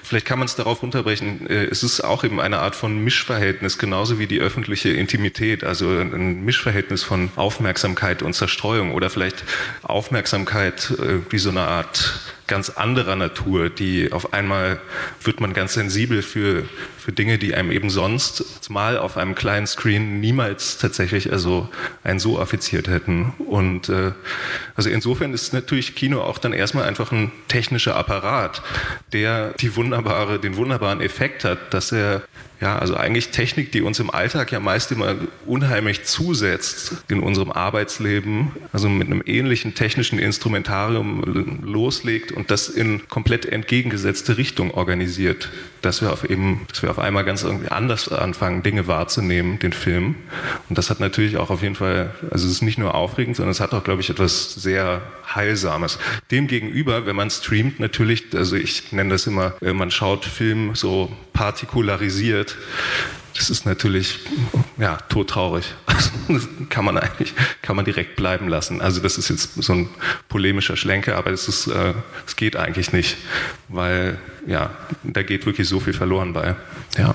vielleicht kann man es darauf runterbrechen, äh, es ist auch eben eine Art von Mischverhältnis, genauso wie die öffentliche Intimität, also ein Mischverhältnis von Aufmerksamkeit und Zerstreuung oder vielleicht Aufmerksamkeit äh, wie so eine Art ganz anderer Natur, die auf einmal wird man ganz sensibel für, für Dinge, die einem eben sonst mal auf einem kleinen Screen niemals tatsächlich also einen so affiziert hätten. Und äh, also insofern ist natürlich Kino auch dann erstmal einfach ein technischer Apparat, der die wunderbare, den wunderbaren Effekt hat, dass er ja, also eigentlich Technik, die uns im Alltag ja meist immer unheimlich zusetzt in unserem Arbeitsleben, also mit einem ähnlichen technischen Instrumentarium loslegt und das in komplett entgegengesetzte Richtung organisiert, dass wir auf eben, dass wir auf einmal ganz irgendwie anders anfangen, Dinge wahrzunehmen, den Film. Und das hat natürlich auch auf jeden Fall, also es ist nicht nur aufregend, sondern es hat auch, glaube ich, etwas sehr Heilsames. Demgegenüber, wenn man streamt, natürlich, also ich nenne das immer, äh, man schaut Film so partikularisiert. Das ist natürlich ja todtraurig. Das kann man eigentlich kann man direkt bleiben lassen. Also das ist jetzt so ein polemischer Schlenker, aber es ist äh, geht eigentlich nicht, weil ja da geht wirklich so viel verloren bei. Ja.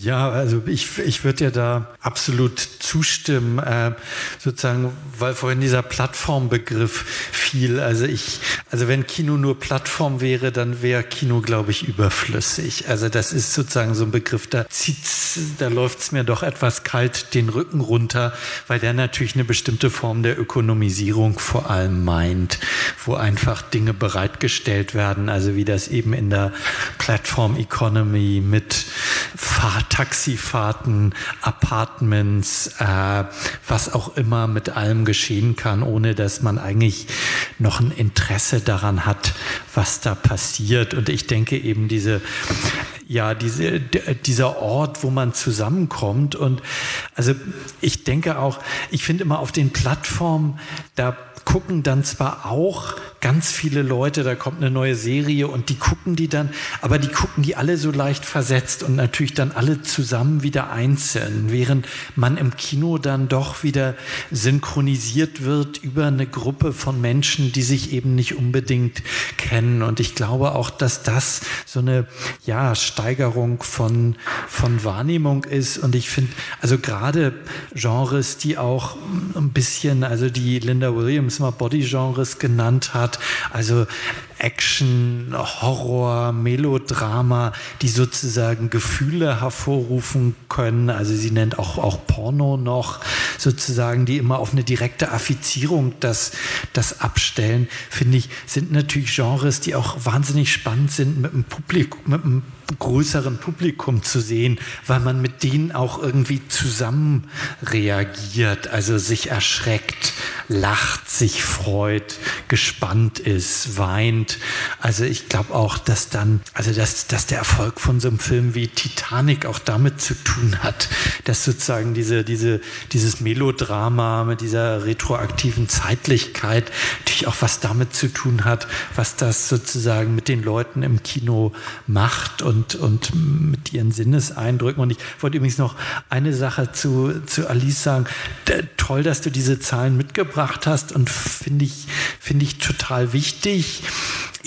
Ja, also ich, ich würde dir da absolut zustimmen, äh, sozusagen, weil vorhin dieser Plattformbegriff fiel. Also ich, also wenn Kino nur Plattform wäre, dann wäre Kino, glaube ich, überflüssig. Also das ist sozusagen so ein Begriff, da zieht's, da läuft's mir doch etwas kalt den Rücken runter, weil der natürlich eine bestimmte Form der Ökonomisierung vor allem meint, wo einfach Dinge bereitgestellt werden, also wie das eben in der Platform Economy mit Fahrt Taxifahrten, Apartments, äh, was auch immer mit allem geschehen kann, ohne dass man eigentlich noch ein Interesse daran hat, was da passiert. Und ich denke eben diese, ja, diese, dieser Ort, wo man zusammenkommt. Und also ich denke auch, ich finde immer auf den Plattformen, da gucken dann zwar auch ganz viele Leute, da kommt eine neue Serie und die gucken die dann, aber die gucken die alle so leicht versetzt und natürlich dann alle zusammen wieder einzeln, während man im Kino dann doch wieder synchronisiert wird über eine Gruppe von Menschen, die sich eben nicht unbedingt kennen. Und ich glaube auch, dass das so eine ja, Steigerung von, von Wahrnehmung ist. Und ich finde, also gerade Genres, die auch ein bisschen, also die Linda Williams mal Body-Genres genannt hat, hat. Also Action, Horror, Melodrama, die sozusagen Gefühle hervorrufen können. Also sie nennt auch, auch Porno noch sozusagen, die immer auf eine direkte Affizierung das, das abstellen, finde ich, sind natürlich Genres, die auch wahnsinnig spannend sind mit dem Publikum, mit dem größeren Publikum zu sehen, weil man mit denen auch irgendwie zusammen reagiert, also sich erschreckt. lacht, sich freut, gespannt ist, weint. Also ich glaube auch, dass dann, also dass, dass der Erfolg von so einem Film wie Titanic auch damit zu tun hat, dass sozusagen diese, diese, dieses Melodrama mit dieser retroaktiven Zeitlichkeit natürlich auch was damit zu tun hat, was das sozusagen mit den Leuten im Kino macht und, und mit ihren Sinneseindrücken. Und ich wollte übrigens noch eine Sache zu, zu Alice sagen. Toll, dass du diese Zahlen mitgebracht hast und finde ich, finde ich total wichtig.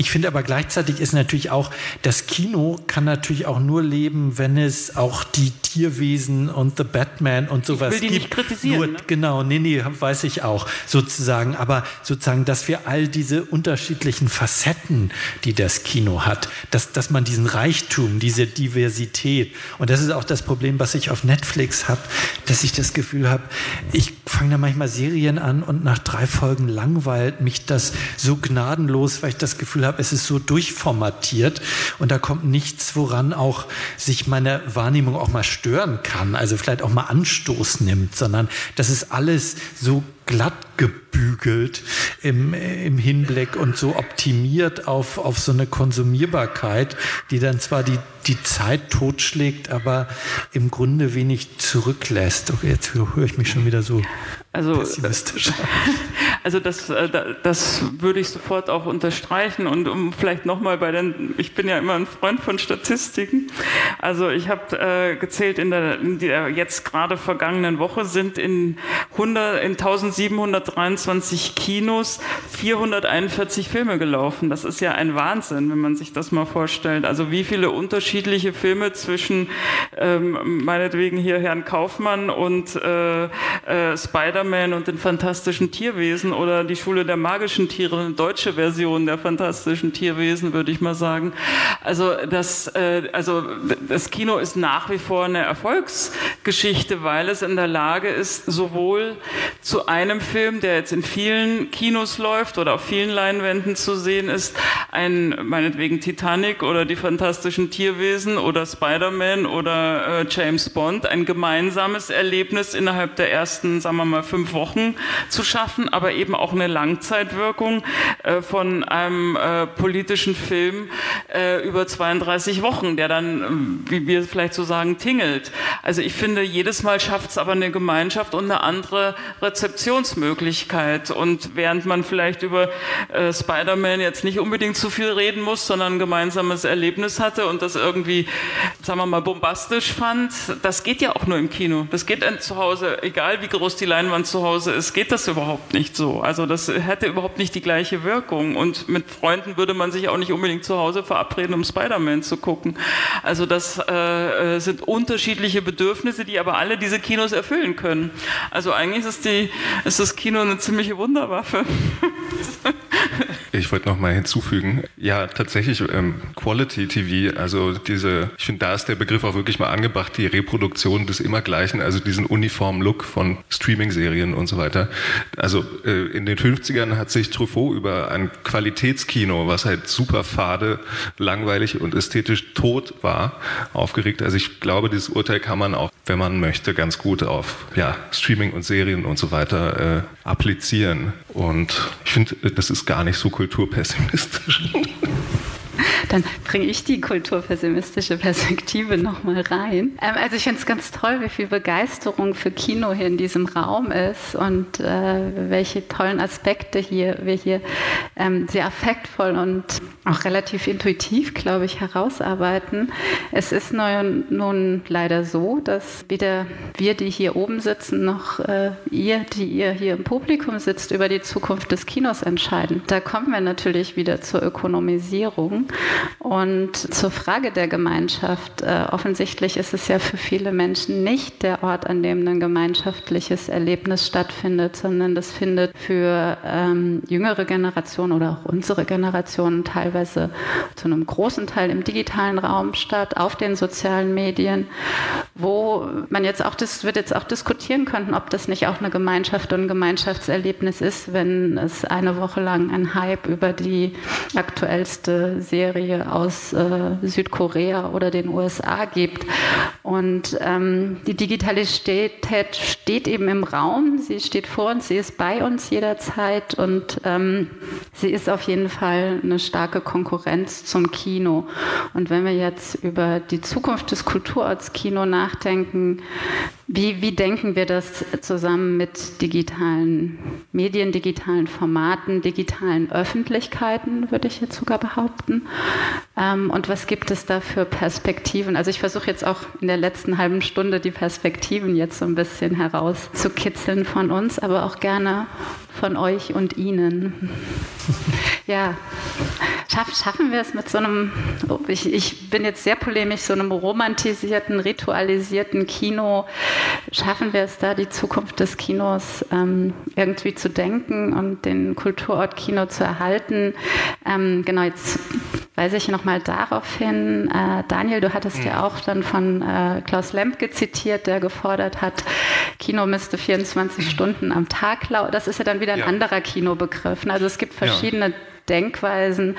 Ich finde aber gleichzeitig ist natürlich auch, das Kino kann natürlich auch nur leben, wenn es auch die Tierwesen und The Batman und sowas ich will die gibt. Nicht kritisieren, nur, ne? Genau, nee, nee, weiß ich auch, sozusagen. Aber sozusagen, dass wir all diese unterschiedlichen Facetten, die das Kino hat, dass, dass man diesen Reichtum, diese Diversität, und das ist auch das Problem, was ich auf Netflix habe, dass ich das Gefühl habe, ich fange da manchmal Serien an und nach drei Folgen langweilt mich das so gnadenlos, weil ich das Gefühl habe, es ist so durchformatiert und da kommt nichts, woran auch sich meine Wahrnehmung auch mal stören kann, also vielleicht auch mal Anstoß nimmt, sondern das ist alles so glatt gebügelt im, im Hinblick und so optimiert auf, auf so eine Konsumierbarkeit, die dann zwar die, die Zeit totschlägt, aber im Grunde wenig zurücklässt. Okay, jetzt höre ich mich schon wieder so also, pessimistisch. Also das, äh, das würde ich sofort auch unterstreichen und um vielleicht nochmal bei den, ich bin ja immer ein Freund von Statistiken. Also ich habe äh, gezählt in der, in der jetzt gerade vergangenen Woche sind in 100, in 1723 Kinos 441 Filme gelaufen. Das ist ja ein Wahnsinn, wenn man sich das mal vorstellt. Also wie viele unterschiedliche Filme zwischen ähm, meinetwegen hier Herrn Kaufmann und äh, äh, Spider-Man und den fantastischen Tierwesen oder die Schule der magischen Tiere, eine deutsche Version der fantastischen Tierwesen, würde ich mal sagen. Also das, äh, also das Kino ist nach wie vor eine Erfolgsgeschichte, weil es in der Lage ist, sowohl zu einem Film, der jetzt in vielen Kinos läuft oder auf vielen Leinwänden zu sehen ist, ein meinetwegen Titanic oder die fantastischen Tierwesen oder Spider-Man oder äh, James Bond, ein gemeinsames Erlebnis innerhalb der ersten, sagen wir mal, fünf Wochen zu schaffen, aber eben auch eine Langzeitwirkung äh, von einem äh, politischen Film äh, über 32 Wochen, der dann, wie wir vielleicht so sagen, tingelt. Also ich finde, jedes Mal schafft es aber eine Gemeinschaft und eine andere Rezeptionsmöglichkeit. Und während man vielleicht über äh, Spider-Man jetzt nicht unbedingt zu viel reden muss, sondern ein gemeinsames Erlebnis hatte und das irgendwie, sagen wir mal, bombastisch fand, das geht ja auch nur im Kino. Das geht zu Hause, egal wie groß die Leinwand zu Hause ist, geht das überhaupt nicht so. Also das hätte überhaupt nicht die gleiche Wirkung. Und mit Freunden würde man sich auch nicht unbedingt zu Hause verabreden, um Spider-Man zu gucken. Also das äh, äh sind unterschiedliche Bedürfnisse, die aber alle diese Kinos erfüllen können. Also eigentlich ist, die, ist das Kino eine ziemliche Wunderwaffe. Ich wollte noch mal hinzufügen, ja, tatsächlich ähm, Quality TV, also diese, ich finde, da ist der Begriff auch wirklich mal angebracht, die Reproduktion des Immergleichen, also diesen uniformen Look von Streaming-Serien und so weiter. Also äh, in den 50ern hat sich Truffaut über ein Qualitätskino, was halt super fade, langweilig und ästhetisch tot war, aufgeregt. Also ich glaube, dieses Urteil kann man auch, wenn man möchte, ganz gut auf ja, Streaming und Serien und so weiter äh, applizieren. Und ich finde, das ist gar nicht so kulturpessimistisch. Dann bringe ich die kulturpessimistische Perspektive nochmal rein. Ähm, also ich finde es ganz toll, wie viel Begeisterung für Kino hier in diesem Raum ist und äh, welche tollen Aspekte hier wir hier ähm, sehr affektvoll und auch relativ intuitiv, glaube ich, herausarbeiten. Es ist nun, nun leider so, dass weder wir, die hier oben sitzen, noch äh, ihr, die ihr hier im Publikum sitzt, über die Zukunft des Kinos entscheiden. Da kommen wir natürlich wieder zur Ökonomisierung und zur Frage der Gemeinschaft. Äh, offensichtlich ist es ja für viele Menschen nicht der Ort, an dem ein gemeinschaftliches Erlebnis stattfindet, sondern das findet für ähm, jüngere Generationen oder auch unsere Generationen teilweise zu einem großen Teil im digitalen Raum statt, auf den sozialen Medien, wo man jetzt auch das wird jetzt auch diskutieren können, ob das nicht auch eine Gemeinschaft und ein Gemeinschaftserlebnis ist, wenn es eine Woche lang ein Hype über die aktuellste Serie aus äh, Südkorea oder den USA gibt. Und ähm, die Digitalität steht eben im Raum, sie steht vor uns, sie ist bei uns jederzeit und ähm, sie ist auf jeden Fall eine starke Konkurrenz zum Kino. Und wenn wir jetzt über die Zukunft des Kulturorts Kino nachdenken, wie, wie denken wir das zusammen mit digitalen Medien, digitalen Formaten, digitalen Öffentlichkeiten, würde ich jetzt sogar behaupten? Ähm, und was gibt es da für Perspektiven? Also ich versuche jetzt auch in der letzten halben Stunde die Perspektiven jetzt so ein bisschen herauszukitzeln von uns, aber auch gerne von euch und Ihnen. Ja, Schaff, schaffen wir es mit so einem, ich, ich bin jetzt sehr polemisch, so einem romantisierten, ritualisierten Kino, schaffen wir es da, die Zukunft des Kinos ähm, irgendwie zu denken und den Kulturort Kino zu erhalten? Ähm, genau, jetzt weise ich nochmal darauf hin, äh, Daniel, du hattest mhm. ja auch dann von äh, Klaus Lemke zitiert, der gefordert hat, Kino müsste 24 Stunden am Tag laufen. Das ist ja dann wieder ein ja. anderer Kinobegriff. Also es gibt verschiedene ja. Denkweisen,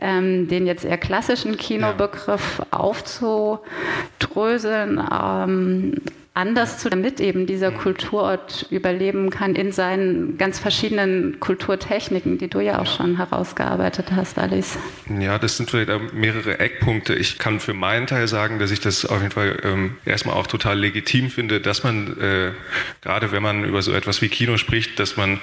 ähm, den jetzt eher klassischen Kinobegriff ja. aufzudröseln. Ähm, anders zu, damit eben dieser. Kulturort überleben kann in seinen ganz verschiedenen Kulturtechniken, die du ja auch schon herausgearbeitet hast, Alice. Ja, das sind vielleicht mehrere Eckpunkte. Ich kann für meinen Teil sagen, dass ich das auf jeden Fall ähm, erstmal auch total legitim finde, dass man, äh, gerade wenn man über so etwas wie Kino spricht, dass man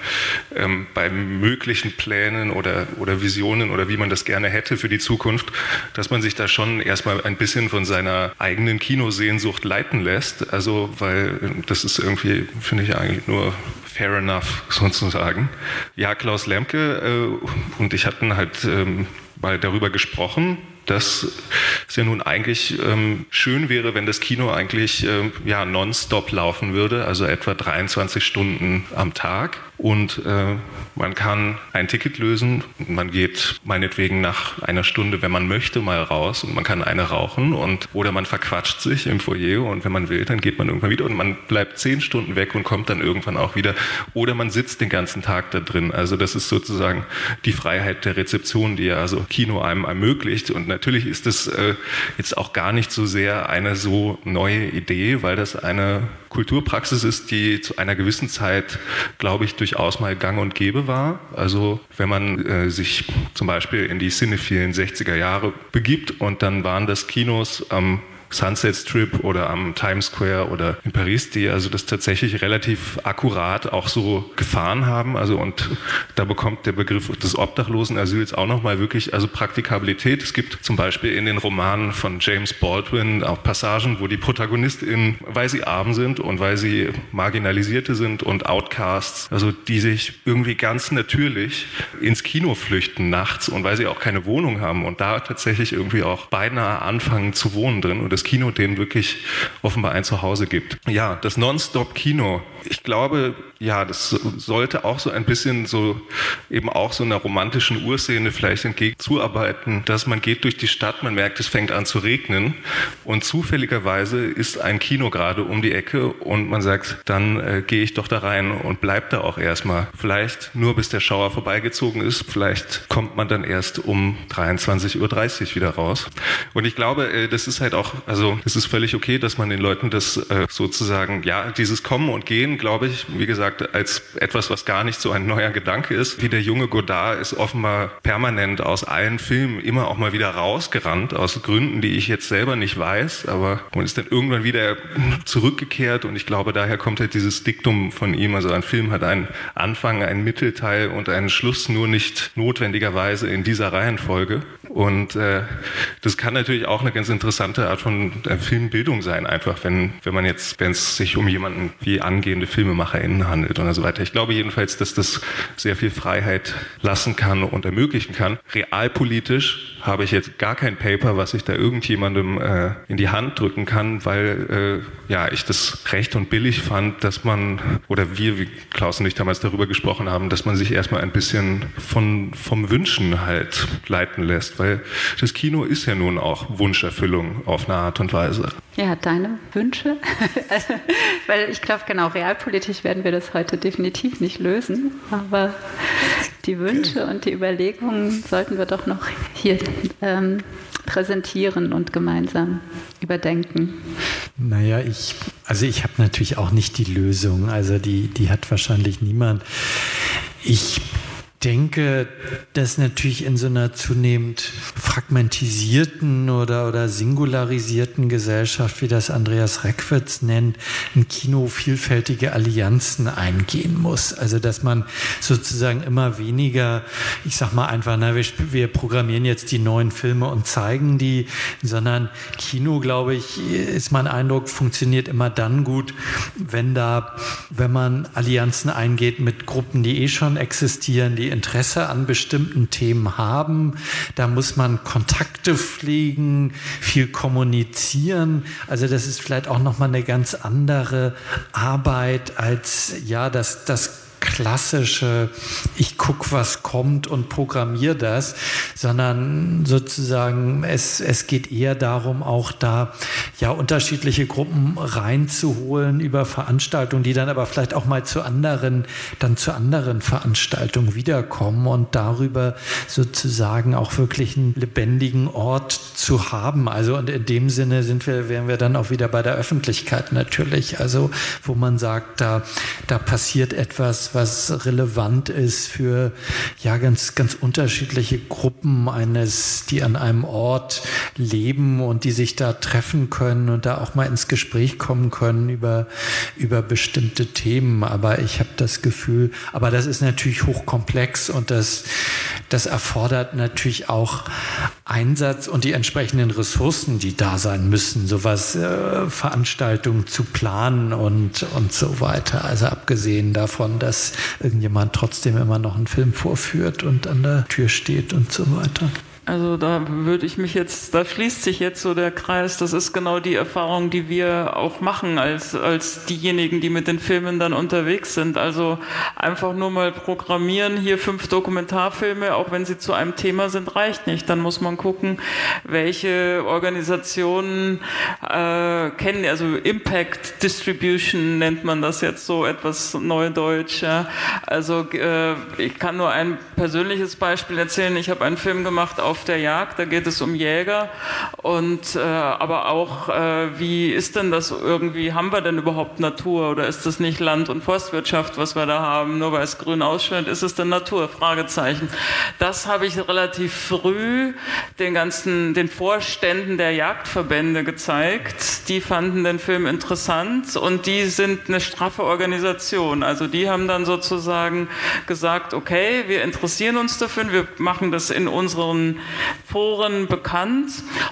ähm, bei möglichen Plänen oder, oder Visionen oder wie man das gerne hätte für die Zukunft, dass man sich da schon erstmal ein bisschen von seiner eigenen Kinosehnsucht leiten lässt. Also weil das ist irgendwie, finde ich eigentlich nur fair enough sozusagen. Ja, Klaus Lemke äh, und ich hatten halt ähm, mal darüber gesprochen, dass es ja nun eigentlich ähm, schön wäre, wenn das Kino eigentlich ähm, ja nonstop laufen würde, also etwa 23 Stunden am Tag. Und äh, man kann ein Ticket lösen. Man geht meinetwegen nach einer Stunde, wenn man möchte, mal raus und man kann eine rauchen und oder man verquatscht sich im Foyer und wenn man will, dann geht man irgendwann wieder und man bleibt zehn Stunden weg und kommt dann irgendwann auch wieder. Oder man sitzt den ganzen Tag da drin. Also das ist sozusagen die Freiheit der Rezeption, die ja also Kino einem ermöglicht. Und natürlich ist das äh, jetzt auch gar nicht so sehr eine so neue Idee, weil das eine Kulturpraxis ist, die zu einer gewissen Zeit, glaube ich, durchaus mal gang und gäbe war. Also wenn man äh, sich zum Beispiel in die cinephilen 60er Jahre begibt und dann waren das Kinos am Sunset Strip oder am Times Square oder in Paris, die also das tatsächlich relativ akkurat auch so gefahren haben. Also und da bekommt der Begriff des Obdachlosenasyls auch nochmal wirklich also Praktikabilität. Es gibt zum Beispiel in den Romanen von James Baldwin auch Passagen, wo die ProtagonistInnen, weil sie arm sind und weil sie Marginalisierte sind und Outcasts, also die sich irgendwie ganz natürlich ins Kino flüchten nachts und weil sie auch keine Wohnung haben und da tatsächlich irgendwie auch beinahe anfangen zu wohnen drin. Und das Kino denen wirklich offenbar ein Zuhause gibt. Ja, das Non-Stop-Kino. Ich glaube, ja, das sollte auch so ein bisschen so eben auch so einer romantischen Urszene vielleicht entgegenzuarbeiten, dass man geht durch die Stadt, man merkt, es fängt an zu regnen und zufälligerweise ist ein Kino gerade um die Ecke und man sagt, dann äh, gehe ich doch da rein und bleib da auch erstmal. Vielleicht nur bis der Schauer vorbeigezogen ist, vielleicht kommt man dann erst um 23.30 Uhr wieder raus. Und ich glaube, äh, das ist halt auch, also es ist völlig okay, dass man den Leuten das äh, sozusagen, ja, dieses Kommen und Gehen, glaube ich, wie gesagt, als etwas, was gar nicht so ein neuer Gedanke ist. Wie der junge Godard ist offenbar permanent aus allen Filmen immer auch mal wieder rausgerannt, aus Gründen, die ich jetzt selber nicht weiß, aber und ist dann irgendwann wieder zurückgekehrt und ich glaube, daher kommt halt dieses Diktum von ihm. Also ein Film hat einen Anfang, einen Mittelteil und einen Schluss, nur nicht notwendigerweise in dieser Reihenfolge. Und äh, das kann natürlich auch eine ganz interessante Art von äh, Filmbildung sein, einfach wenn, wenn man jetzt, wenn es sich um jemanden wie angehende FilmemacherInnen handelt und so weiter. Ich glaube jedenfalls, dass das sehr viel Freiheit lassen kann und ermöglichen kann. Realpolitisch habe ich jetzt gar kein Paper, was ich da irgendjemandem äh, in die Hand drücken kann, weil äh, ja ich das recht und billig fand, dass man oder wir, wie Klaus und ich damals darüber gesprochen haben, dass man sich erstmal ein bisschen von vom Wünschen halt leiten lässt, weil das Kino ist ja nun auch Wunscherfüllung auf eine Art und Weise. Ja, deine Wünsche? also, weil ich glaube, genau, realpolitisch werden wir das heute definitiv nicht lösen, aber die Wünsche und die Überlegungen sollten wir doch noch hier ähm, präsentieren und gemeinsam überdenken. Naja, ich, also ich habe natürlich auch nicht die Lösung, also die, die hat wahrscheinlich niemand. Ich denke, dass natürlich in so einer zunehmend fragmentisierten oder, oder singularisierten Gesellschaft, wie das Andreas Reckwitz nennt, ein Kino vielfältige Allianzen eingehen muss. Also, dass man sozusagen immer weniger, ich sag mal einfach, na, wir, wir programmieren jetzt die neuen Filme und zeigen die, sondern Kino, glaube ich, ist mein Eindruck, funktioniert immer dann gut, wenn da, wenn man Allianzen eingeht mit Gruppen, die eh schon existieren, die Interesse an bestimmten Themen haben. Da muss man Kontakte pflegen, viel kommunizieren. Also das ist vielleicht auch noch mal eine ganz andere Arbeit als ja das das klassische, ich gucke, was kommt und programmiere das, sondern sozusagen es, es geht eher darum, auch da ja unterschiedliche Gruppen reinzuholen über Veranstaltungen, die dann aber vielleicht auch mal zu anderen, dann zu anderen Veranstaltungen wiederkommen und darüber sozusagen auch wirklich einen lebendigen Ort zu haben. Also und in dem Sinne sind wir, wären wir dann auch wieder bei der Öffentlichkeit natürlich. Also wo man sagt, da, da passiert etwas, was relevant ist für ja ganz, ganz unterschiedliche Gruppen eines, die an einem Ort leben und die sich da treffen können und da auch mal ins Gespräch kommen können über, über bestimmte Themen. Aber ich habe das Gefühl, aber das ist natürlich hochkomplex und das, das erfordert natürlich auch Einsatz und die entsprechenden Ressourcen, die da sein müssen, sowas äh, Veranstaltungen zu planen und, und so weiter. Also abgesehen davon, dass irgendjemand trotzdem immer noch einen Film vorführt und an der Tür steht und so weiter. Also da würde ich mich jetzt, da schließt sich jetzt so der Kreis. Das ist genau die Erfahrung, die wir auch machen als, als diejenigen, die mit den Filmen dann unterwegs sind. Also einfach nur mal programmieren, hier fünf Dokumentarfilme, auch wenn sie zu einem Thema sind, reicht nicht. Dann muss man gucken, welche Organisationen äh, kennen, also Impact Distribution nennt man das jetzt so etwas neudeutsch. Ja. Also äh, ich kann nur ein persönliches Beispiel erzählen. Ich habe einen Film gemacht auf auf der Jagd, da geht es um Jäger und äh, aber auch, äh, wie ist denn das irgendwie, haben wir denn überhaupt Natur oder ist das nicht Land- und Forstwirtschaft, was wir da haben, nur weil es grün ausschaut, ist es denn Natur? Fragezeichen. Das habe ich relativ früh den ganzen, den Vorständen der Jagdverbände gezeigt. Die fanden den Film interessant und die sind eine straffe Organisation. Also die haben dann sozusagen gesagt, okay, wir interessieren uns dafür, wir machen das in unseren Foren bekannt.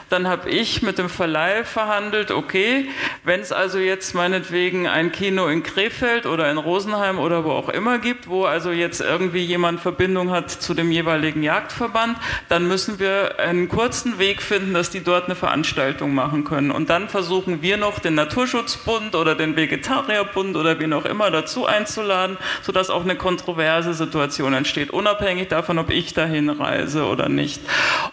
Dann habe ich mit dem Verleih verhandelt, okay, wenn es also jetzt meinetwegen ein Kino in Krefeld oder in Rosenheim oder wo auch immer gibt, wo also jetzt irgendwie jemand Verbindung hat zu dem jeweiligen Jagdverband, dann müssen wir einen kurzen Weg finden, dass die dort eine Veranstaltung machen können. Und dann versuchen wir noch den Naturschutzbund oder den Vegetarierbund oder wen auch immer dazu einzuladen, sodass auch eine kontroverse Situation entsteht, unabhängig davon, ob ich dahin reise oder nicht.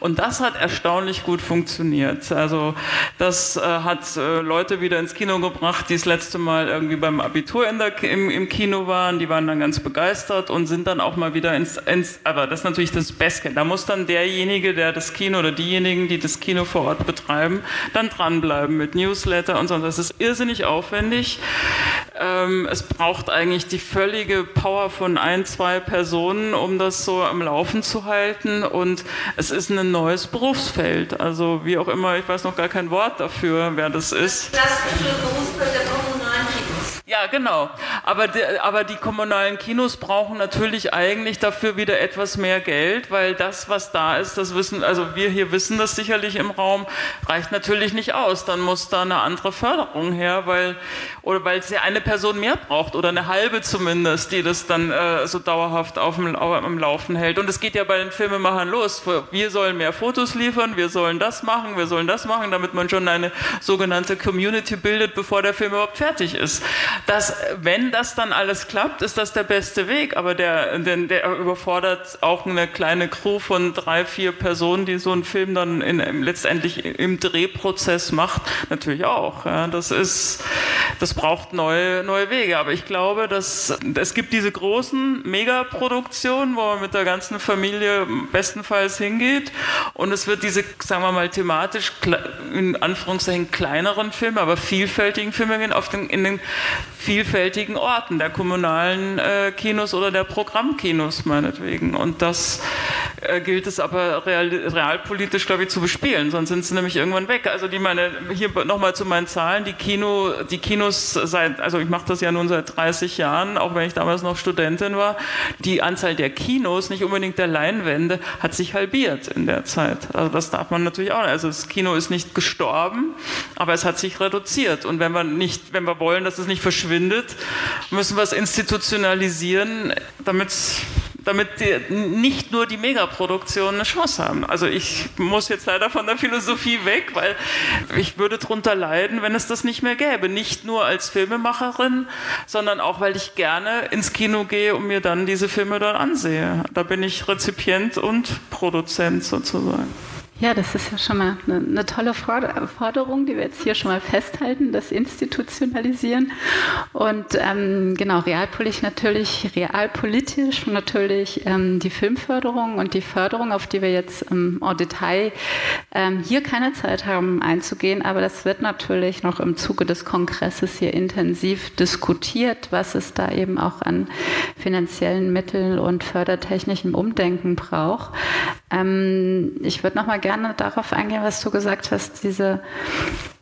Und das hat erstaunlich gut funktioniert. Also das äh, hat äh, Leute wieder ins Kino gebracht, die das letzte Mal irgendwie beim Abitur der, im, im, Kino waren. Die waren dann ganz begeistert und sind dann auch mal wieder ins, ins aber das ist natürlich das Beste. Da muss dann derjenige, der das Kino oder diejenigen, die das Kino vor Ort betreiben, dann dranbleiben mit Newsletter und so. Das ist irrsinnig aufwendig. Ähm, es braucht eigentlich die völlige Power von ein, zwei Personen, um das so am Laufen zu halten. Und es ist ein neues Berufsfeld. Also wie auch immer, ich weiß noch gar kein Wort dafür, wer das ist. Das klassische Berufsfeld der kommunalen. Ja, genau. Aber die, aber die kommunalen Kinos brauchen natürlich eigentlich dafür wieder etwas mehr Geld, weil das, was da ist, das wissen, also wir hier wissen das sicherlich im Raum, reicht natürlich nicht aus. Dann muss da eine andere Förderung her, weil, oder weil es ja eine Person mehr braucht oder eine halbe zumindest, die das dann äh, so dauerhaft auf dem, auf dem Laufen hält. Und es geht ja bei den Filmemachern los. Wir sollen mehr Fotos liefern, wir sollen das machen, wir sollen das machen, damit man schon eine sogenannte Community bildet, bevor der Film überhaupt fertig ist. Dass wenn das dann alles klappt, ist das der beste Weg. Aber der, der, der überfordert auch eine kleine Crew von drei, vier Personen, die so einen Film dann in, letztendlich im Drehprozess macht, natürlich auch. Ja, das ist, das braucht neue, neue Wege. Aber ich glaube, dass es gibt diese großen Megaproduktionen, wo man mit der ganzen Familie bestenfalls hingeht. Und es wird diese, sagen wir mal, thematisch in Anführungszeichen kleineren Filme, aber vielfältigen Filme gehen auf den, in den vielfältigen Orten der kommunalen äh, Kinos oder der Programmkinos meinetwegen. Und das äh, gilt es aber real, realpolitisch, glaube ich, zu bespielen, sonst sind sie nämlich irgendwann weg. Also die meine, hier nochmal zu meinen Zahlen, die Kino, die Kinos seit, also ich mache das ja nun seit 30 Jahren, auch wenn ich damals noch Studentin war, die Anzahl der Kinos, nicht unbedingt der Leinwände, hat sich halbiert in der Zeit. Also das darf man natürlich auch nicht. Also das Kino ist nicht gestorben, aber es hat sich reduziert. Und wenn wir nicht, wenn wir wollen, dass es nicht verschwindet, müssen wir es institutionalisieren, damit damit die, nicht nur die Megaproduktionen eine Chance haben. Also ich muss jetzt leider von der Philosophie weg, weil ich würde darunter leiden, wenn es das nicht mehr gäbe. Nicht nur als Filmemacherin, sondern auch, weil ich gerne ins Kino gehe und mir dann diese Filme dort ansehe. Da bin ich Rezipient und Produzent sozusagen. Ja, das ist ja schon mal eine, eine, tolle Forderung, die wir jetzt hier schon mal festhalten, das Institutionalisieren. Und ähm, genau, realpolitisch natürlich, realpolitisch natürlich ähm, die Filmförderung und die Förderung, auf die wir jetzt ähm, Detail ähm, hier keine Zeit haben einzugehen, aber das wird natürlich noch im Zuge des Kongresses hier intensiv diskutiert, was es da eben auch an finanziellen Mitteln und fördertechnischem Umdenken braucht. Ähm, ich würde noch mal gerne darauf eingehen, was du gesagt hast, diese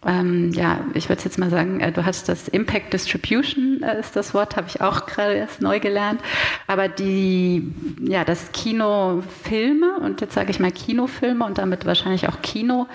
ähm, ja, ich würde jetzt mal sagen, äh, du hast das Impact Distribution äh, ist das Wort, habe ich auch gerade erst neu gelernt. Aber die, ja, das Kinofilme und jetzt sage ich mal Kinofilme und damit wahrscheinlich auch Kino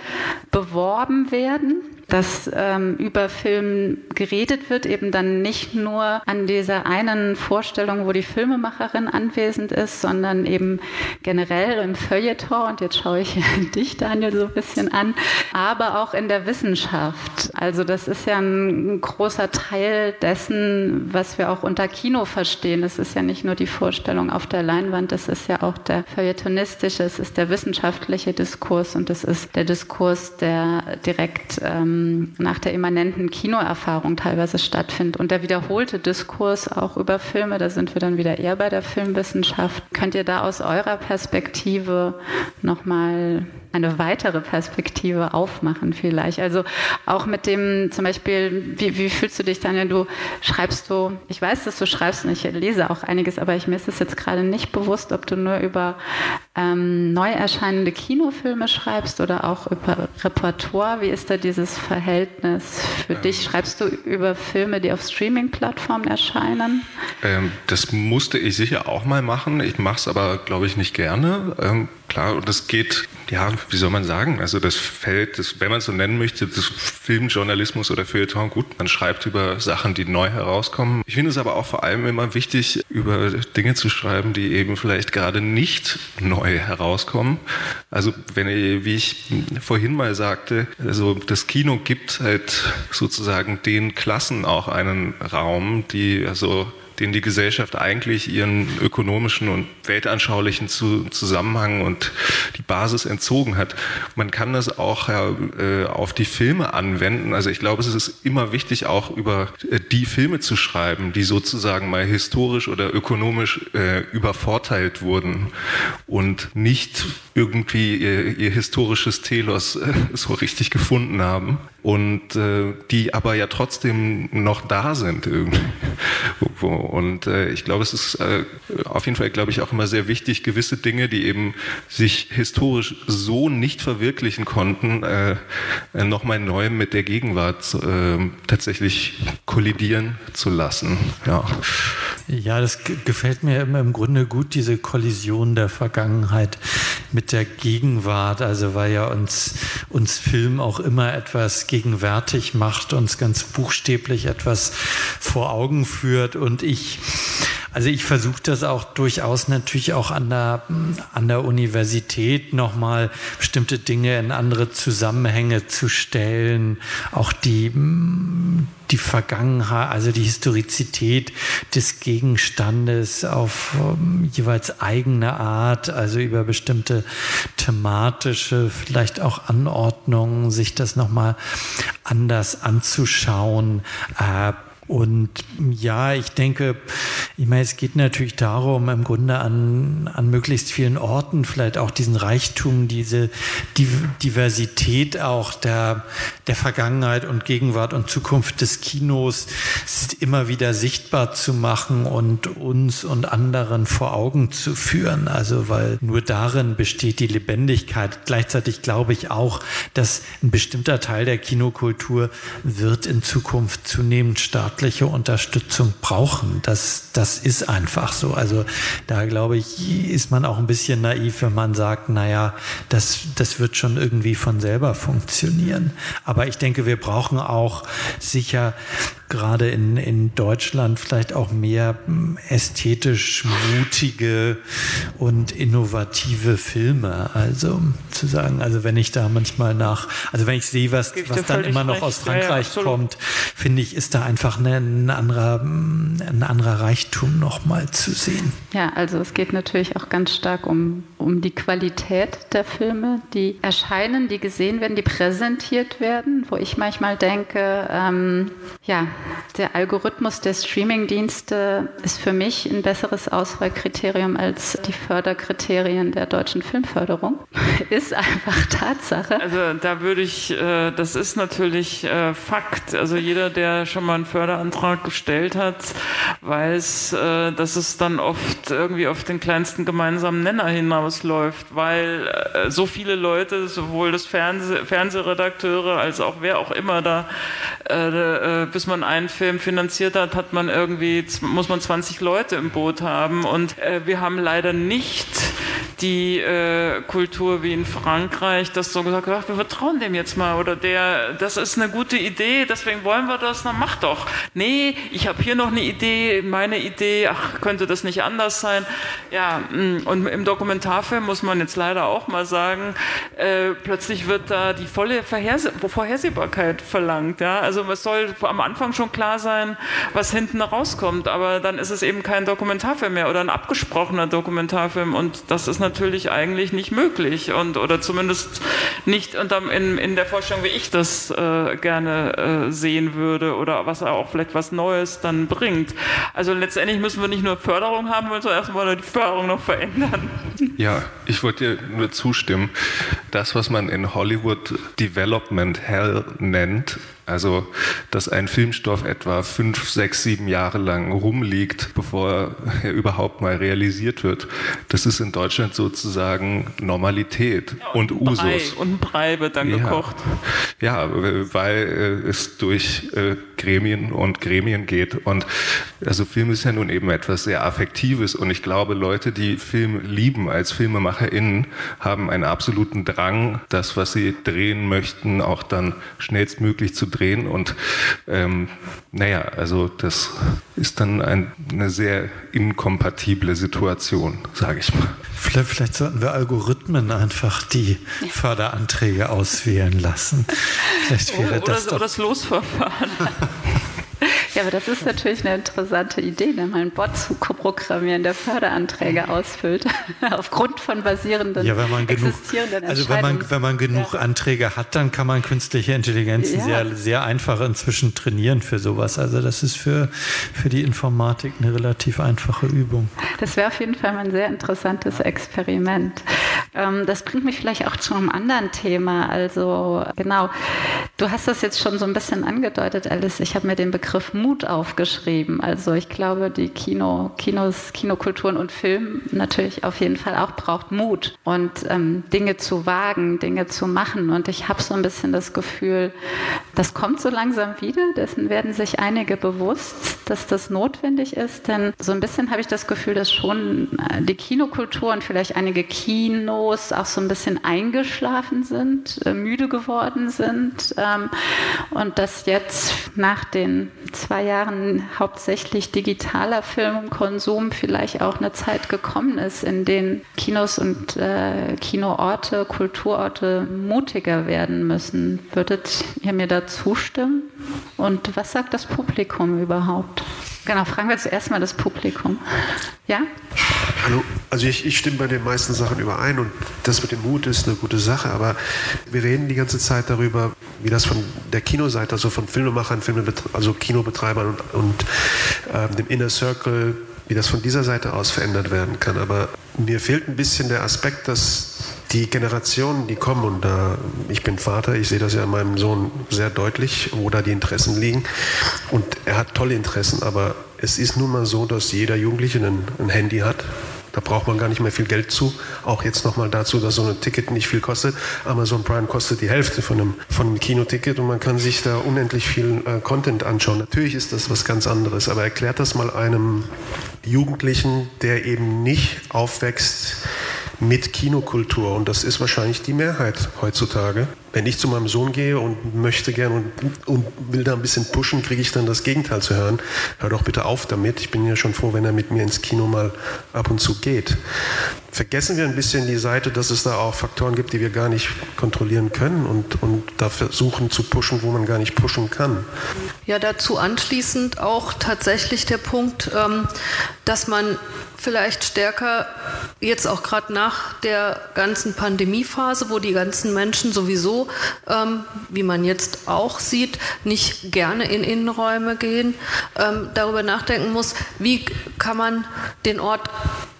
beworben werden dass ähm, über Film geredet wird, eben dann nicht nur an dieser einen Vorstellung, wo die Filmemacherin anwesend ist, sondern eben generell im Feuilleton, und jetzt schaue ich dich, Daniel, so ein bisschen an, aber auch in der Wissenschaft. Also das ist ja ein großer Teil dessen, was wir auch unter Kino verstehen. Es ist ja nicht nur die Vorstellung auf der Leinwand, es ist ja auch der feuilletonistische, es ist der wissenschaftliche Diskurs und es ist der Diskurs, der direkt ähm, ähm, nach der immanenten Kinoerfahrung teilweise stattfindet. Und der wiederholte Diskurs auch über Filme, da sind wir dann wieder eher bei der Filmwissenschaft. Könnt ihr da aus eurer Perspektive nochmal eine weitere Perspektive aufmachen vielleicht. Also auch mit dem zum Beispiel, wie, wie fühlst du dich, Daniel? Du schreibst du, ich weiß, dass du schreibst und ich lese auch einiges, aber ich mir ist es jetzt gerade nicht bewusst, ob du nur über ähm, neu erscheinende Kinofilme schreibst oder auch über Repertoire. Wie ist da dieses Verhältnis für ähm, dich? Schreibst du über Filme, die auf Streaming-Plattformen erscheinen? Ähm, das musste ich sicher auch mal machen. Ich mache es aber, glaube ich, nicht gerne. Klar, und es geht, ja, wie soll man sagen, also das Feld, das, wenn man es so nennen möchte, das Filmjournalismus oder Feuilleton, gut, man schreibt über Sachen, die neu herauskommen. Ich finde es aber auch vor allem immer wichtig, über Dinge zu schreiben, die eben vielleicht gerade nicht neu herauskommen. Also wenn ich, wie ich vorhin mal sagte, also das Kino gibt halt sozusagen den Klassen auch einen Raum, die also den die Gesellschaft eigentlich ihren ökonomischen und weltanschaulichen Zusammenhang und die Basis entzogen hat. Man kann das auch äh, auf die Filme anwenden. Also ich glaube, es ist immer wichtig, auch über äh, die Filme zu schreiben, die sozusagen mal historisch oder ökonomisch äh, übervorteilt wurden und nicht irgendwie ihr, ihr historisches Telos äh, so richtig gefunden haben und äh, die aber ja trotzdem noch da sind irgendwie. Und äh, ich glaube, es ist äh, auf jeden Fall, glaube ich, auch immer sehr wichtig, gewisse Dinge, die eben sich historisch so nicht verwirklichen konnten, äh, äh nochmal neu mit der Gegenwart äh, tatsächlich kollidieren zu lassen. Ja. ja, das gefällt mir im Grunde gut, diese Kollision der Vergangenheit mit der Gegenwart. Also weil ja uns, uns Film auch immer etwas gegenwärtig macht, uns ganz buchstäblich etwas vor Augen führt. Und ich Also ich versuche das auch durchaus natürlich auch an der, an der Universität nochmal bestimmte Dinge in andere Zusammenhänge zu stellen, auch die, die Vergangenheit, also die Historizität des Gegenstandes auf um, jeweils eigene Art, also über bestimmte thematische, vielleicht auch Anordnungen, sich das nochmal anders anzuschauen. Äh, und ja, ich denke, ich meine, es geht natürlich darum, im Grunde an, an möglichst vielen Orten vielleicht auch diesen Reichtum, diese Diversität auch der, der Vergangenheit und Gegenwart und Zukunft des Kinos immer wieder sichtbar zu machen und uns und anderen vor Augen zu führen. Also, weil nur darin besteht die Lebendigkeit. Gleichzeitig glaube ich auch, dass ein bestimmter Teil der Kinokultur wird in Zukunft zunehmend stark staatliche Unterstützung brauchen. Das, das ist einfach so. Also da glaube ich, ist man auch ein bisschen naiv, wenn man sagt, naja, das, das wird schon irgendwie von selber funktionieren. Aber ich denke, wir brauchen auch sicher gerade in, in Deutschland vielleicht auch mehr hm, ästhetisch mutige und innovative Filme. Also zu sagen, also wenn ich da manchmal nach, also wenn ich sehe, was, was dann immer noch recht. aus Frankreich ja, ja, kommt, finde ich, ist da einfach eine, ein, anderer, ein anderer Reichtum nochmal zu sehen. Ja, also es geht natürlich auch ganz stark um, um die Qualität der Filme, die erscheinen, die gesehen werden, die präsentiert werden, wo ich manchmal denke, ähm, ja, der Algorithmus der Streamingdienste ist für mich ein besseres Auswahlkriterium als die Förderkriterien der deutschen Filmförderung. ist einfach Tatsache. Also da würde ich, äh, das ist natürlich äh, Fakt. Also jeder, der schon mal einen Förderantrag gestellt hat, weiß, äh, dass es dann oft irgendwie auf den kleinsten gemeinsamen Nenner hinausläuft, weil so viele Leute, sowohl das Fernseh Fernsehredakteure als auch wer auch immer da, bis man einen Film finanziert hat, hat man irgendwie, muss man 20 Leute im Boot haben. Und äh, wir haben leider nicht die äh, Kultur wie in Frankreich, dass so gesagt wird, wir vertrauen dem jetzt mal oder der, das ist eine gute Idee, deswegen wollen wir das, dann mach doch. Nee, ich habe hier noch eine Idee, meine Idee, ach, könnte das nicht anders sein? Ja, mm, und im Dokumentarfilm muss man jetzt leider auch mal sagen, äh, plötzlich wird da die volle Vorherse Vorhersehbarkeit verlangt. Ja? Also es soll am Anfang schon klar sein, was hinten rauskommt, aber dann ist es eben kein Dokumentarfilm mehr oder ein abgesprochener Dokumentarfilm und das ist natürlich eigentlich nicht möglich und oder zumindest nicht in, in der Vorstellung, wie ich das äh, gerne äh, sehen würde oder was auch vielleicht was Neues dann bringt. Also letztendlich müssen wir nicht nur Förderung haben, sondern erstmal die Förderung noch verändern. Ja, ich wollte dir nur zustimmen. Das, was man in Hollywood Development Hell nennt, also, dass ein Filmstoff etwa fünf, sechs, sieben Jahre lang rumliegt, bevor er überhaupt mal realisiert wird, das ist in Deutschland sozusagen Normalität ja, und, und Usus. Brei, und Brei wird dann ja. gekocht. Ja, weil äh, es durch äh, Gremien und Gremien geht. Und also Film ist ja nun eben etwas sehr Affektives. Und ich glaube, Leute, die Film lieben als FilmemacherInnen, haben einen absoluten Drang, das, was sie drehen möchten, auch dann schnellstmöglich zu drehen. Und ähm, naja, also das ist dann ein, eine sehr inkompatible Situation, sage ich mal. Vielleicht, vielleicht, sollten wir Algorithmen einfach die Förderanträge auswählen lassen. Vielleicht wäre oder, das oder, doch das Losverfahren. Ja, aber das ist natürlich eine interessante Idee, ne? mal einen Bot zu programmieren, der Förderanträge ausfüllt, aufgrund von basierenden, ja, wenn man existierenden genug, Also wenn man, wenn man genug ja. Anträge hat, dann kann man künstliche Intelligenzen ja. sehr, sehr einfach inzwischen trainieren für sowas. Also das ist für, für die Informatik eine relativ einfache Übung. Das wäre auf jeden Fall mal ein sehr interessantes Experiment. Ähm, das bringt mich vielleicht auch zu einem anderen Thema. Also genau, du hast das jetzt schon so ein bisschen angedeutet, Alice. Ich habe mir den Begriff Mut aufgeschrieben. Also ich glaube, die Kino, Kinos, Kinokulturen und Film natürlich auf jeden Fall auch braucht Mut und ähm, Dinge zu wagen, Dinge zu machen. Und ich habe so ein bisschen das Gefühl, Das kommt so langsam wieder, dessen werden sich einige bewusst, dass das notwendig ist, denn so ein bisschen habe ich das Gefühl, dass schon äh, die Kinokultur und vielleicht einige Kinos auch so ein bisschen eingeschlafen sind, äh, müde geworden sind. Ähm, und dass jetzt nach den zwei Jahren hauptsächlich digitaler Filmkonsum vielleicht auch eine Zeit gekommen ist, in denen Kinos und äh, Kinoorte, Kulturorte mutiger werden müssen. Würdet ihr mir da zustimmen? Und was sagt das Publikum überhaupt? Genau, fragen wir zuerst mal das Publikum. Ja? Hallo, also ich, ich, stimme bei den meisten Sachen überein und das mit dem Mut ist eine gute Sache, aber wir reden die ganze Zeit darüber, wie das von der Kinoseite, also von Filmemachern, also Kinobetreibern und, und äh, dem Inner Circle, wie das von dieser Seite aus verändert werden kann. Aber mir fehlt ein bisschen der Aspekt, dass die Generationen, die kommen, und da, ich bin Vater, ich sehe das ja an meinem Sohn sehr deutlich, wo da die Interessen liegen. Und er hat tolle Interessen, aber es ist nun mal so, dass jeder Jugendliche ein, ein Handy hat. Da braucht man gar nicht mehr viel Geld zu. Auch jetzt nochmal dazu, dass so ein Ticket nicht viel kostet. Amazon Prime kostet die Hälfte von einem, von einem Kinoticket und man kann sich da unendlich viel äh, Content anschauen. Natürlich ist das was ganz anderes, aber erklärt das mal einem Jugendlichen, der eben nicht aufwächst mit Kinokultur. Und das ist wahrscheinlich die Mehrheit heutzutage. Wenn ich zu meinem Sohn gehe und möchte gern und, und will da ein bisschen pushen, kriege ich dann das Gegenteil zu hören. Hör doch bitte auf damit. Ich bin ja schon froh, wenn er mit mir ins Kino mal ab und zu geht. Vergessen wir ein bisschen die Seite, dass es da auch Faktoren gibt, die wir gar nicht kontrollieren können und, und da versuchen zu pushen, wo man gar nicht pushen kann. Ja, dazu anschließend auch tatsächlich der Punkt, ähm, dass man vielleicht stärker jetzt auch gerade nach der ganzen Pandemiephase, wo die ganzen Menschen sowieso, ähm, wie man jetzt auch sieht, nicht gerne in Innenräume gehen, ähm, darüber nachdenken muss, wie kann man den Ort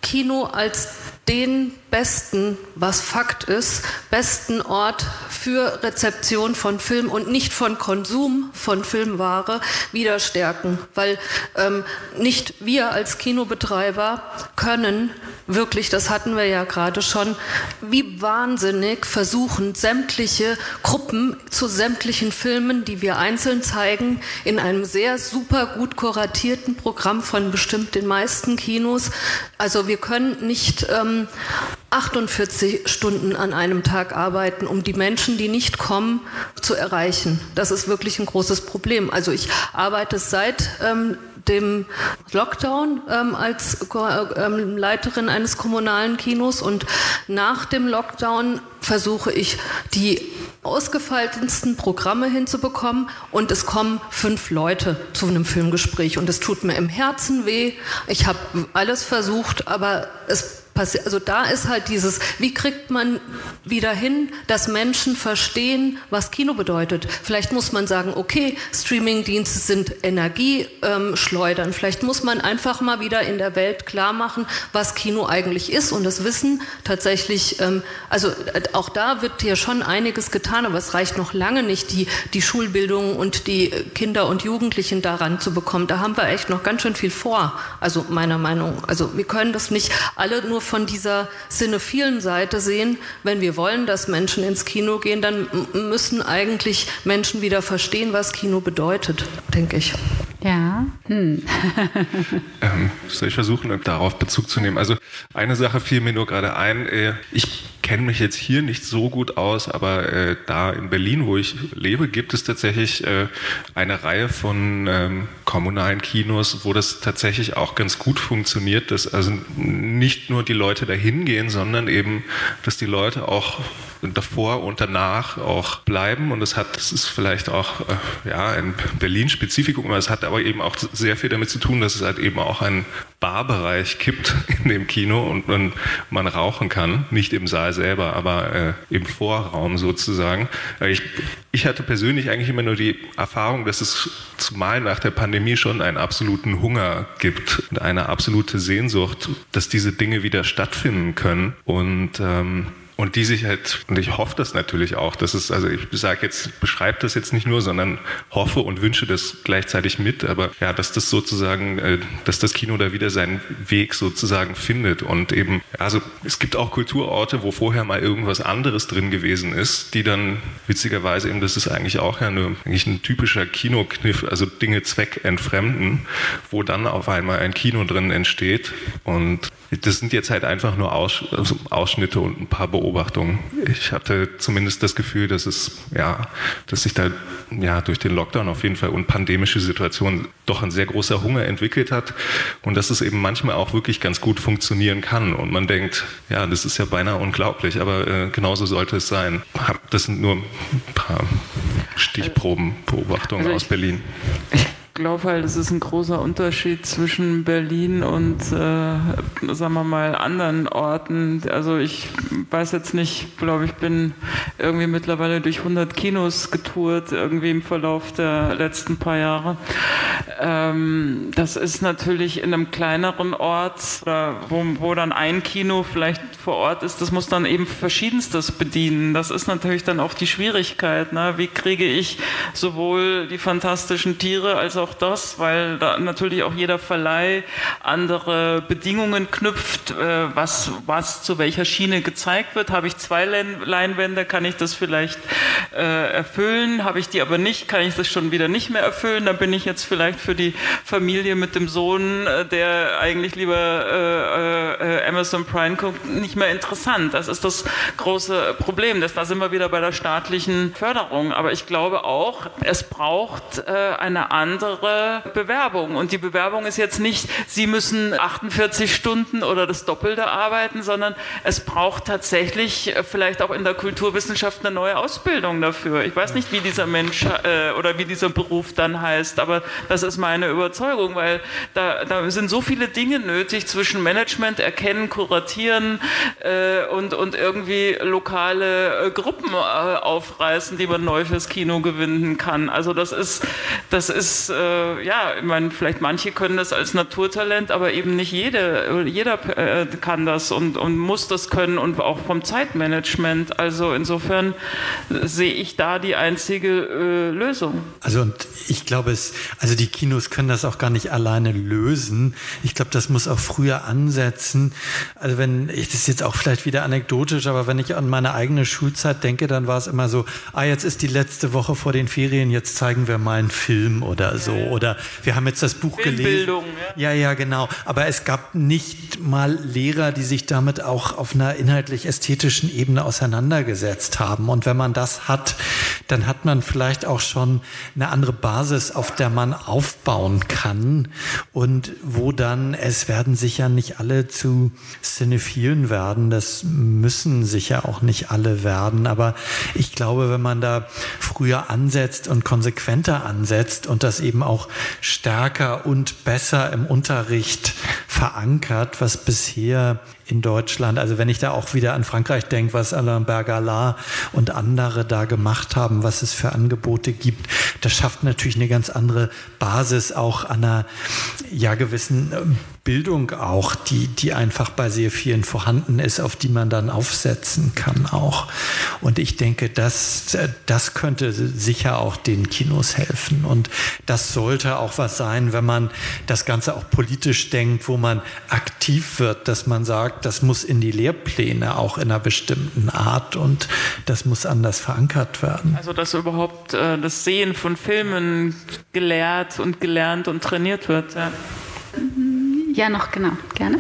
Kino als den besten, was Fakt ist, besten Ort für Rezeption von Film und nicht von Konsum von Filmware wieder stärken. Weil ähm, nicht wir als Kinobetreiber können wirklich, das hatten wir ja gerade schon, wie wahnsinnig versuchen, sämtliche Gruppen zu sämtlichen Filmen, die wir einzeln zeigen, in einem sehr super gut kuratierten Programm von bestimmt den meisten Kinos. Also wir können nicht ähm, 48 Stunden an einem Tag arbeiten, um die Menschen, die nicht kommen, zu erreichen. Das ist wirklich ein großes Problem. Also ich arbeite seit ähm, dem Lockdown ähm, als ähm, Leiterin eines kommunalen Kinos und nach dem Lockdown versuche ich die ausgefeiltensten Programme hinzubekommen und es kommen fünf Leute zu einem Filmgespräch und es tut mir im Herzen weh. Ich habe alles versucht, aber es passiert. Also da ist halt dieses, wie kriegt man wieder hin, dass Menschen verstehen, was Kino bedeutet. Vielleicht muss man sagen, okay, Streamingdienste sind Energieschleudern. Ähm, Vielleicht muss man einfach mal wieder in der Welt klar machen, was Kino eigentlich ist und das Wissen tatsächlich, ähm, also äh, auch da wird hier schon einiges getan, aber es reicht noch lange nicht, die, die Schulbildung und die Kinder und Jugendlichen daran zu bekommen. Da haben wir echt noch ganz schön viel vor. Also meiner Meinung. Also wir können das nicht alle nur von dieser cinephilen Seite sehen. Wenn wir wollen, dass Menschen ins Kino gehen, dann müssen eigentlich Menschen wieder verstehen, was Kino bedeutet, denke ich. Ja. Hm. ähm, soll ich versuchen, darauf Bezug zu nehmen? Also eine Sache fiel mir nur gerade ein. Äh, ich kenne mich jetzt hier nicht so gut aus, aber äh, da in Berlin, wo ich lebe, gibt es tatsächlich äh, eine Reihe von ähm, kommunalen Kinos, wo das tatsächlich auch ganz gut funktioniert, dass also nicht nur die Leute dahin gehen, sondern eben, dass die Leute auch davor und danach auch bleiben. Und es hat, das ist vielleicht auch äh, ja, ein Berlin-Spezifikum, aber es hat aber eben auch sehr viel damit zu tun, dass es halt eben auch einen Barbereich gibt in dem Kino und, und man rauchen kann. Nicht im Saal selber, aber äh, im Vorraum sozusagen. Äh, ich, ich hatte persönlich eigentlich immer nur die Erfahrung, dass es zumal nach der Pandemie schon einen absoluten Hunger gibt und eine absolute Sehnsucht, dass diese Dinge wieder stattfinden können. Und ähm, und die sich halt, und ich hoffe das natürlich auch, dass es, also ich sage jetzt, beschreibe das jetzt nicht nur, sondern hoffe und wünsche das gleichzeitig mit, aber ja, dass das sozusagen, äh, dass das Kino da wieder seinen Weg sozusagen findet und eben, also es gibt auch Kulturorte, wo vorher mal irgendwas anderes drin gewesen ist, die dann witzigerweise eben, das ist eigentlich auch ja eine, eigentlich ein typischer Kinokniff, also Dinge zweckentfremden, wo dann auf einmal ein Kino drin entsteht und das sind jetzt halt einfach nur also Ausschnitte und ein paar Beobachtungen. Ich hatte zumindest das Gefühl, dass es, ja, dass sich da ja, durch den Lockdown auf jeden Fall und pandemische Situation doch ein sehr großer Hunger entwickelt hat und dass es eben manchmal auch wirklich ganz gut funktionieren kann. Und man denkt, ja, das ist ja beinahe unglaublich, aber äh, genauso sollte es sein. Das sind nur ein paar Stichprobenbeobachtungen also aus Berlin. Ich glaube halt, es ist ein großer Unterschied zwischen Berlin und, äh, sagen wir mal, anderen Orten. Also ich weiß jetzt nicht, glaube ich, bin irgendwie mittlerweile durch 100 Kinos getourt, irgendwie im Verlauf der letzten paar Jahre. Ähm, das ist natürlich in einem kleineren Ort, wo, wo dann ein Kino vielleicht vor Ort ist, das muss dann eben verschiedenstes bedienen. Das ist natürlich dann auch die Schwierigkeit. Ne? Wie kriege ich sowohl die fantastischen Tiere als auch auch das, weil da natürlich auch jeder Verleih andere Bedingungen knüpft, äh, was, was zu welcher Schiene gezeigt wird. Habe ich zwei Leinwände, kann ich das vielleicht äh, erfüllen. Habe ich die aber nicht, kann ich das schon wieder nicht mehr erfüllen. Dann bin ich jetzt vielleicht für die Familie mit dem Sohn, äh, der eigentlich lieber Amazon Prime guckt, nicht mehr interessant. Das ist das große Problem. Das, da sind wir wieder bei der staatlichen Förderung. Aber ich glaube auch, es braucht eine andere andere Bewerbung. Und die Bewerbung ist jetzt nicht, Sie müssen 48 Stunden oder das Doppelte arbeiten, sondern es braucht tatsächlich äh, vielleicht auch in der Kulturwissenschaft eine neue Ausbildung dafür. Ich weiß nicht, wie dieser Mensch äh, oder wie dieser Beruf dann heißt, aber das ist meine Überzeugung, weil da, da sind so viele Dinge nötig zwischen Management, Erkennen, Kuratieren äh, und, und irgendwie lokale äh, Gruppen äh, aufreißen, die man neu fürs Kino gewinnen kann. Also das ist, das ist äh, ja, ich meine, vielleicht manche können das als Naturtalent, aber eben nicht jede, jeder äh, kann das und, und muss das können und auch vom Zeitmanagement. Also insofern sehe ich da die einzige äh, Lösung. Also und ich glaube es, also die Kinos können das auch gar nicht alleine lösen. Ich glaube, das muss auch früher ansetzen. Also wenn ich das ist jetzt auch vielleicht wieder anekdotisch, aber wenn ich an meine eigene Schulzeit denke, dann war es immer so, ah, jetzt ist die letzte Woche vor den Ferien, jetzt zeigen wir mal einen Film oder so. Oder wir haben jetzt das Buch gelesen. Ja. ja, ja, genau. Aber es gab nicht mal Lehrer, die sich damit auch auf einer inhaltlich-ästhetischen Ebene auseinandergesetzt haben. Und wenn man das hat, dann hat man vielleicht auch schon eine andere Basis, auf der man aufbauen kann. Und wo dann, es werden sicher nicht alle zu Cinephilen werden. Das müssen sicher auch nicht alle werden. Aber ich glaube, wenn man da früher ansetzt und konsequenter ansetzt und das eben auch stärker und besser im Unterricht verankert, was bisher in Deutschland, also wenn ich da auch wieder an Frankreich denke, was Alain Bergalat und andere da gemacht haben, was es für Angebote gibt, das schafft natürlich eine ganz andere Basis auch an einer ja gewissen ähm, Bildung auch, die, die einfach bei sehr vielen vorhanden ist, auf die man dann aufsetzen kann auch. Und ich denke, das, das könnte sicher auch den Kinos helfen. Und das sollte auch was sein, wenn man das Ganze auch politisch denkt, wo man aktiv wird, dass man sagt, das muss in die Lehrpläne auch in einer bestimmten Art und das muss anders verankert werden. Also dass überhaupt äh, das Sehen von Filmen gelehrt und gelernt und trainiert wird. Ja. Ja, noch genau, gerne.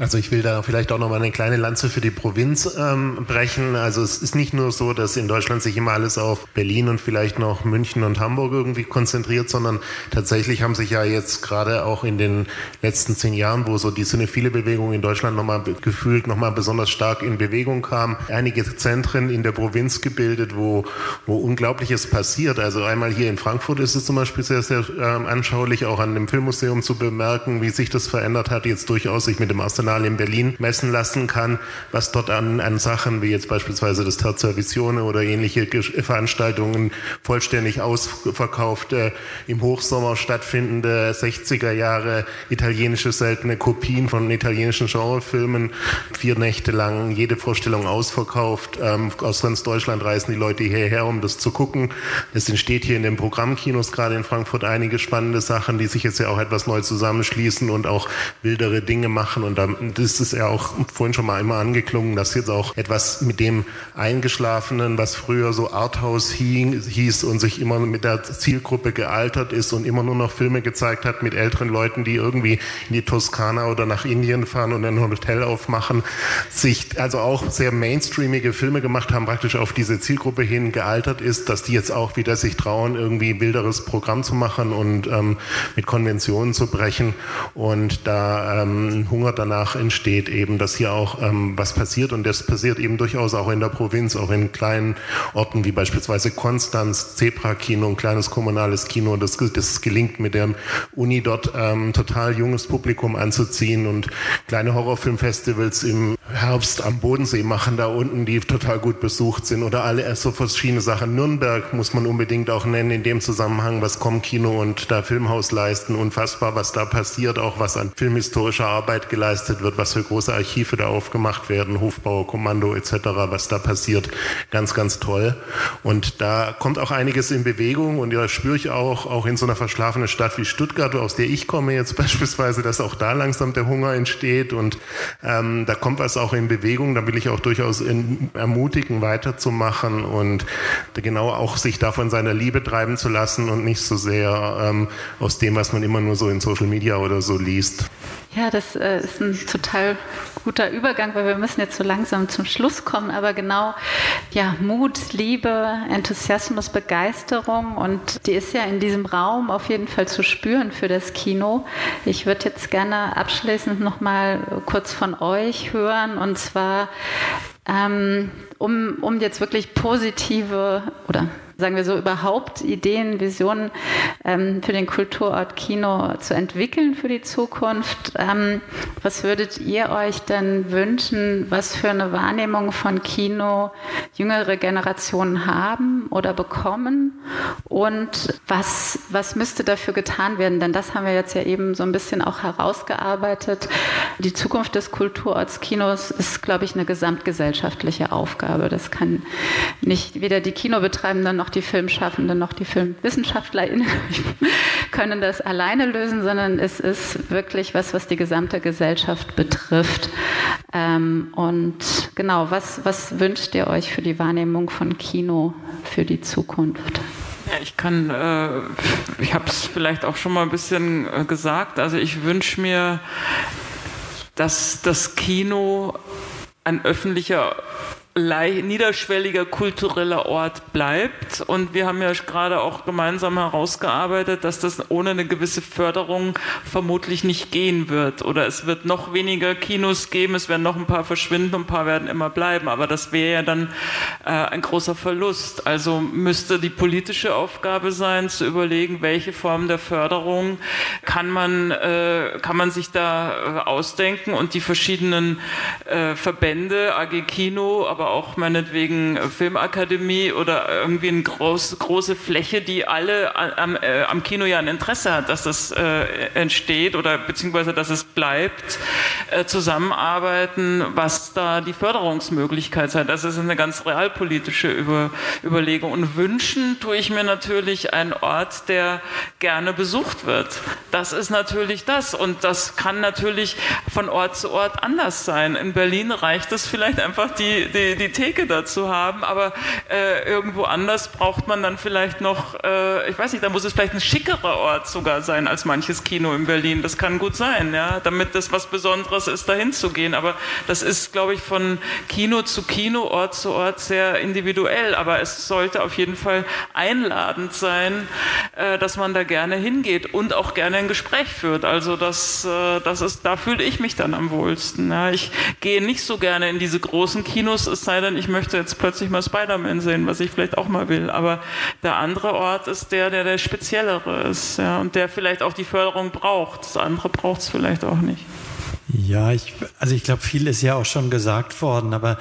Also ich will da vielleicht auch noch mal eine kleine Lanze für die Provinz ähm, brechen. Also es ist nicht nur so, dass in Deutschland sich immer alles auf Berlin und vielleicht noch München und Hamburg irgendwie konzentriert, sondern tatsächlich haben sich ja jetzt gerade auch in den letzten zehn Jahren, wo so die cinephile Bewegung in Deutschland nochmal gefühlt nochmal besonders stark in Bewegung kam, einige Zentren in der Provinz gebildet, wo, wo Unglaubliches passiert. Also einmal hier in Frankfurt ist es zum Beispiel sehr, sehr ähm, anschaulich, auch an dem Filmmuseum zu bemerken, wie sich das verändert hat, jetzt durchaus sich mit dem Astana international in Berlin messen lassen kann, was dort an, an Sachen wie jetzt beispielsweise das Terza Visione oder ähnliche Veranstaltungen vollständig ausverkauft, äh, im Hochsommer stattfindende 60er Jahre italienische seltene Kopien von italienischen Genrefilmen, vier Nächte lang jede Vorstellung ausverkauft. Ähm, aus ganz Deutschland reisen die Leute hierher, um das zu gucken. Es entsteht hier in den Programmkinos gerade in Frankfurt einige spannende Sachen, die sich jetzt ja auch etwas neu zusammenschließen und auch wildere Dinge machen. Und das ist ja auch vorhin schon mal immer angeklungen, dass jetzt auch etwas mit dem Eingeschlafenen, was früher so Arthouse hieß und sich immer mit der Zielgruppe gealtert ist und immer nur noch Filme gezeigt hat mit älteren Leuten, die irgendwie in die Toskana oder nach Indien fahren und ein Hotel aufmachen, sich also auch sehr mainstreamige Filme gemacht haben, praktisch auf diese Zielgruppe hin gealtert ist, dass die jetzt auch wieder sich trauen, irgendwie wilderes Programm zu machen und ähm, mit Konventionen zu brechen. Und da ähm, Hunger danach entsteht eben, dass hier auch ähm, was passiert und das passiert eben durchaus auch in der Provinz, auch in kleinen Orten wie beispielsweise Konstanz, Zebra-Kino, ein kleines kommunales Kino, das, das gelingt mit der Uni dort ähm, total junges Publikum anzuziehen und kleine Horrorfilmfestivals im Herbst am Bodensee machen da unten, die total gut besucht sind oder alle so verschiedene Sachen. Nürnberg muss man unbedingt auch nennen in dem Zusammenhang, was Comkino und da Filmhaus leisten. Unfassbar, was da passiert, auch was an filmhistorischer Arbeit geleistet wird, was für große Archive da aufgemacht werden, Hofbauerkommando etc., was da passiert. Ganz, ganz toll. Und da kommt auch einiges in Bewegung und ja, spüre ich auch, auch in so einer verschlafenen Stadt wie Stuttgart, aus der ich komme jetzt beispielsweise, dass auch da langsam der Hunger entsteht und ähm, da kommt was auch in Bewegung. Da will ich auch durchaus in, ermutigen, weiterzumachen und genau auch sich davon seiner Liebe treiben zu lassen und nicht so sehr ähm, aus dem, was man immer nur so in Social Media oder so liest. Ja, das äh, ist ein total guter Übergang, weil wir müssen jetzt so langsam zum Schluss kommen. Aber genau, ja, Mut, Liebe, Enthusiasmus, Begeisterung und die ist ja in diesem Raum auf jeden Fall zu spüren für das Kino. Ich würde jetzt gerne abschließend noch mal kurz von euch hören und zwar ähm, um, um jetzt wirklich positive oder sagen wir so, überhaupt Ideen, Visionen ähm, für den Kulturort Kino zu entwickeln für die Zukunft. Ähm, was würdet ihr euch denn wünschen, was für eine Wahrnehmung von Kino jüngere Generationen haben oder bekommen? Und was, was müsste dafür getan werden? Denn das haben wir jetzt ja eben so ein bisschen auch herausgearbeitet. Die Zukunft des Kulturorts Kinos ist, glaube ich, eine gesamtgesellschaftliche Aufgabe. Das kann nicht weder die Kinobetreibenden noch die Filmschaffenden noch die FilmwissenschaftlerInnen können das alleine lösen, sondern es ist wirklich was, was die gesamte Gesellschaft betrifft. Ähm, und genau, was, was wünscht ihr euch für die Wahrnehmung von Kino für die Zukunft? ich kann, äh, ich habe es vielleicht auch schon mal ein bisschen äh, gesagt, also ich wünsche mir, dass das Kino ein öffentlicher niederschwelliger kultureller Ort bleibt. Und wir haben ja gerade auch gemeinsam herausgearbeitet, dass das ohne eine gewisse Förderung vermutlich nicht gehen wird. Oder es wird noch weniger Kinos geben, es werden noch ein paar verschwinden und ein paar werden immer bleiben. Aber das wäre ja dann äh, ein großer Verlust. Also müsste die politische Aufgabe sein, zu überlegen, welche Form der Förderung kann man, äh, kann man sich da äh, ausdenken und die verschiedenen äh, Verbände, AG Kino, aber auch meinetwegen Filmakademie oder irgendwie eine groß, große Fläche, die alle am, äh, am, Kino ja ein Interesse hat, dass das äh, entsteht oder beziehungsweise dass es bleibt, äh, zusammenarbeiten, was da die Förderungsmöglichkeit sei. Das ist eine ganz realpolitische Über Überlegung. Und wünschen tue ich mir natürlich einen Ort, der gerne besucht wird. Das ist natürlich das. Und das kann natürlich von Ort zu Ort anders sein. In Berlin reicht es vielleicht einfach die, die, die Theke dazu haben, aber äh, irgendwo anders braucht man dann vielleicht noch, äh, ich weiß nicht, da muss es vielleicht ein schickerer Ort sogar sein als manches Kino in Berlin. Das kann gut sein, ja, damit das was Besonderes ist, dahin zu gehen. Aber das ist, glaube ich, von Kino zu Kino, Ort zu Ort sehr individuell. Aber es sollte auf jeden Fall einladend sein, äh, dass man da gerne hingeht und auch gerne ein Gespräch führt. Also das, äh, das ist, da fühle ich mich dann am wohlsten. Ja. Ich gehe nicht so gerne in diese großen Kinos, es sei denn, ich möchte jetzt plötzlich mal Spider-Man sehen, was ich vielleicht auch mal will. Aber der andere Ort ist der, der der speziellere ist ja, und der vielleicht auch die Förderung braucht. Das andere braucht es vielleicht auch nicht. Ja, ich, also ich glaube, viel ist ja auch schon gesagt worden, aber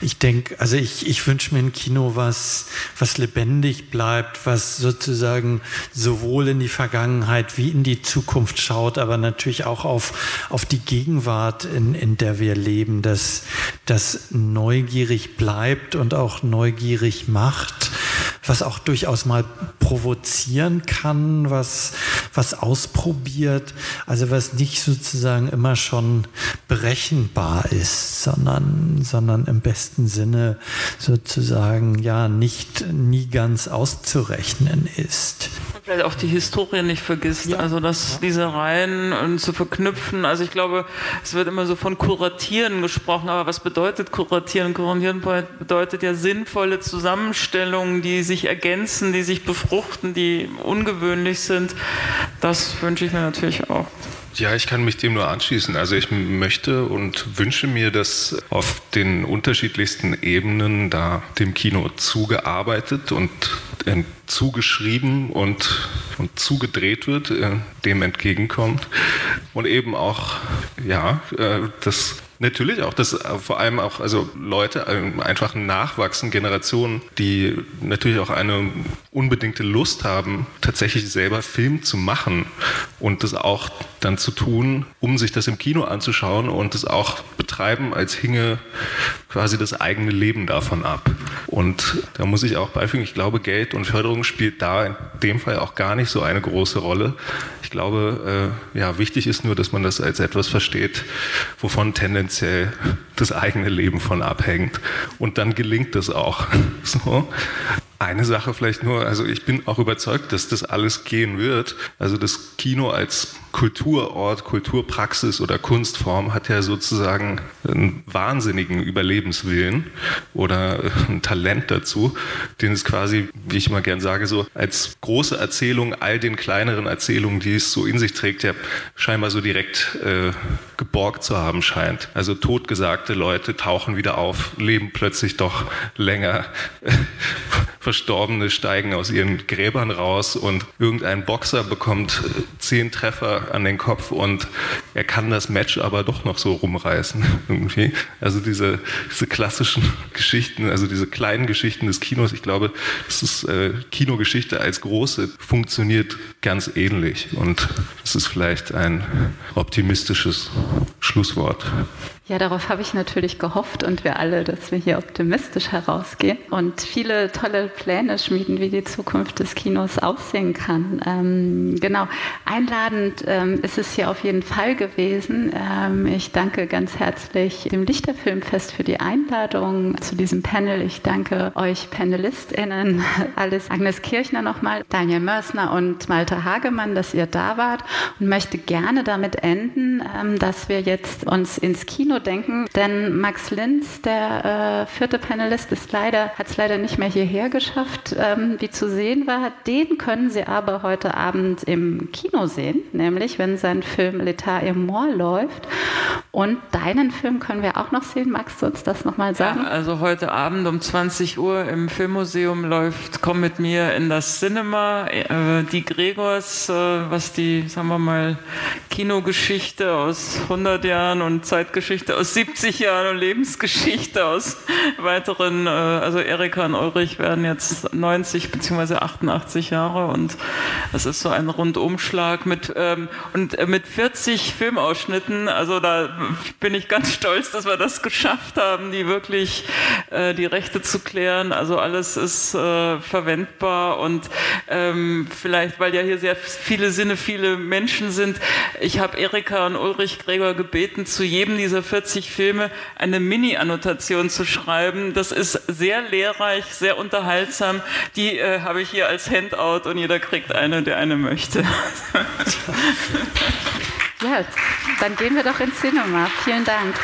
ich denke, also ich, ich wünsche mir ein Kino, was, was lebendig bleibt, was sozusagen sowohl in die Vergangenheit wie in die Zukunft schaut, aber natürlich auch auf, auf die Gegenwart, in, in der wir leben, dass das neugierig bleibt und auch neugierig macht was auch durchaus mal provozieren kann, was, was ausprobiert, also was nicht sozusagen immer schon berechenbar ist, sondern, sondern im besten Sinne sozusagen ja nicht nie ganz auszurechnen ist vielleicht auch die Historie nicht vergisst. Ja. Also dass ja. diese Reihen und zu verknüpfen. Also ich glaube, es wird immer so von Kuratieren gesprochen, aber was bedeutet Kuratieren? Kuratieren bedeutet ja sinnvolle Zusammenstellungen, die sich ergänzen, die sich befruchten, die ungewöhnlich sind. Das wünsche ich mir natürlich auch. Ja, ich kann mich dem nur anschließen. Also ich möchte und wünsche mir, dass auf den unterschiedlichsten Ebenen da dem Kino zugearbeitet und äh, zugeschrieben und, und zugedreht wird, äh, dem entgegenkommt und eben auch, ja, äh, das Natürlich auch, dass äh, vor allem auch also Leute äh, einfach nachwachsen, Generationen, die natürlich auch eine unbedingte Lust haben, tatsächlich selber Film zu machen und das auch dann zu tun, um sich das im Kino anzuschauen und das auch betreiben, als hinge quasi das eigene Leben davon ab. Und da muss ich auch beifügen, ich glaube, Geld und Förderung spielt da in dem Fall auch gar nicht so eine große Rolle. Ich glaube, äh, ja, wichtig ist nur, dass man das als etwas versteht, wovon tendenziell das eigene Leben von abhängt. Und dann gelingt es auch. So. Eine Sache vielleicht nur, also ich bin auch überzeugt, dass das alles gehen wird. Also das Kino als Kulturort, Kulturpraxis oder Kunstform hat ja sozusagen einen wahnsinnigen Überlebenswillen oder ein Talent dazu, den es quasi, wie ich immer gern sage, so als große Erzählung all den kleineren Erzählungen, die es so in sich trägt, ja scheinbar so direkt äh, geborgt zu haben scheint. Also totgesagte Leute tauchen wieder auf, leben plötzlich doch länger. Verstorbene steigen aus ihren Gräbern raus und irgendein Boxer bekommt zehn Treffer an den Kopf und er kann das Match aber doch noch so rumreißen. Irgendwie. Also diese, diese klassischen Geschichten, also diese kleinen Geschichten des Kinos, ich glaube, das ist äh, Kinogeschichte als große, funktioniert ganz ähnlich. Und das ist vielleicht ein optimistisches Schlusswort. Ja, darauf habe ich natürlich gehofft und wir alle, dass wir hier optimistisch herausgehen und viele tolle Pläne schmieden, wie die Zukunft des Kinos aussehen kann. Ähm, genau, einladend ähm, ist es hier auf jeden Fall gewesen. Ähm, ich danke ganz herzlich dem Lichterfilmfest für die Einladung zu diesem Panel. Ich danke euch PanelistInnen, Alice Agnes Kirchner nochmal, Daniel Mörsner und Malte Hagemann, dass ihr da wart und möchte gerne damit enden, ähm, dass wir jetzt uns ins Kino denken, denn Max Linz, der äh, vierte Panelist, ist leider, hat es leider nicht mehr hierher geschafft, ähm, wie zu sehen war. Den können Sie aber heute Abend im Kino sehen, nämlich wenn sein Film L'État et Mort läuft. Und deinen Film können wir auch noch sehen. Magst du uns das nochmal sagen? Ja, also heute Abend um 20 Uhr im Filmmuseum läuft Komm mit mir in das Cinema. Äh, die Gregors, äh, was die, sagen wir mal, Kinogeschichte aus 100 Jahren und Zeitgeschichte Geschichte aus 70 Jahren Lebensgeschichte aus weiteren, äh, also Erika und Ulrich werden jetzt 90 bzw. 88 Jahre und es ist so ein Rundumschlag mit, ähm, und äh, mit 40 Filmausschnitten, also da bin ich ganz stolz, dass wir das geschafft haben, die wirklich äh, die Rechte zu klären. Also alles ist verwendbar und ähm, vielleicht, weil ja hier sehr viele Sinne, viele Menschen sind, ich habe Erika und Ulrich Gregor gebeten, zu jedem dieser 40 40 Filme eine Mini-Annotation zu schreiben. Das ist sehr lehrreich, sehr unterhaltsam. Die äh, habe ich hier als Handout und jeder kriegt eine, der eine möchte. ja, dann gehen wir doch ins Cinema. Vielen Dank.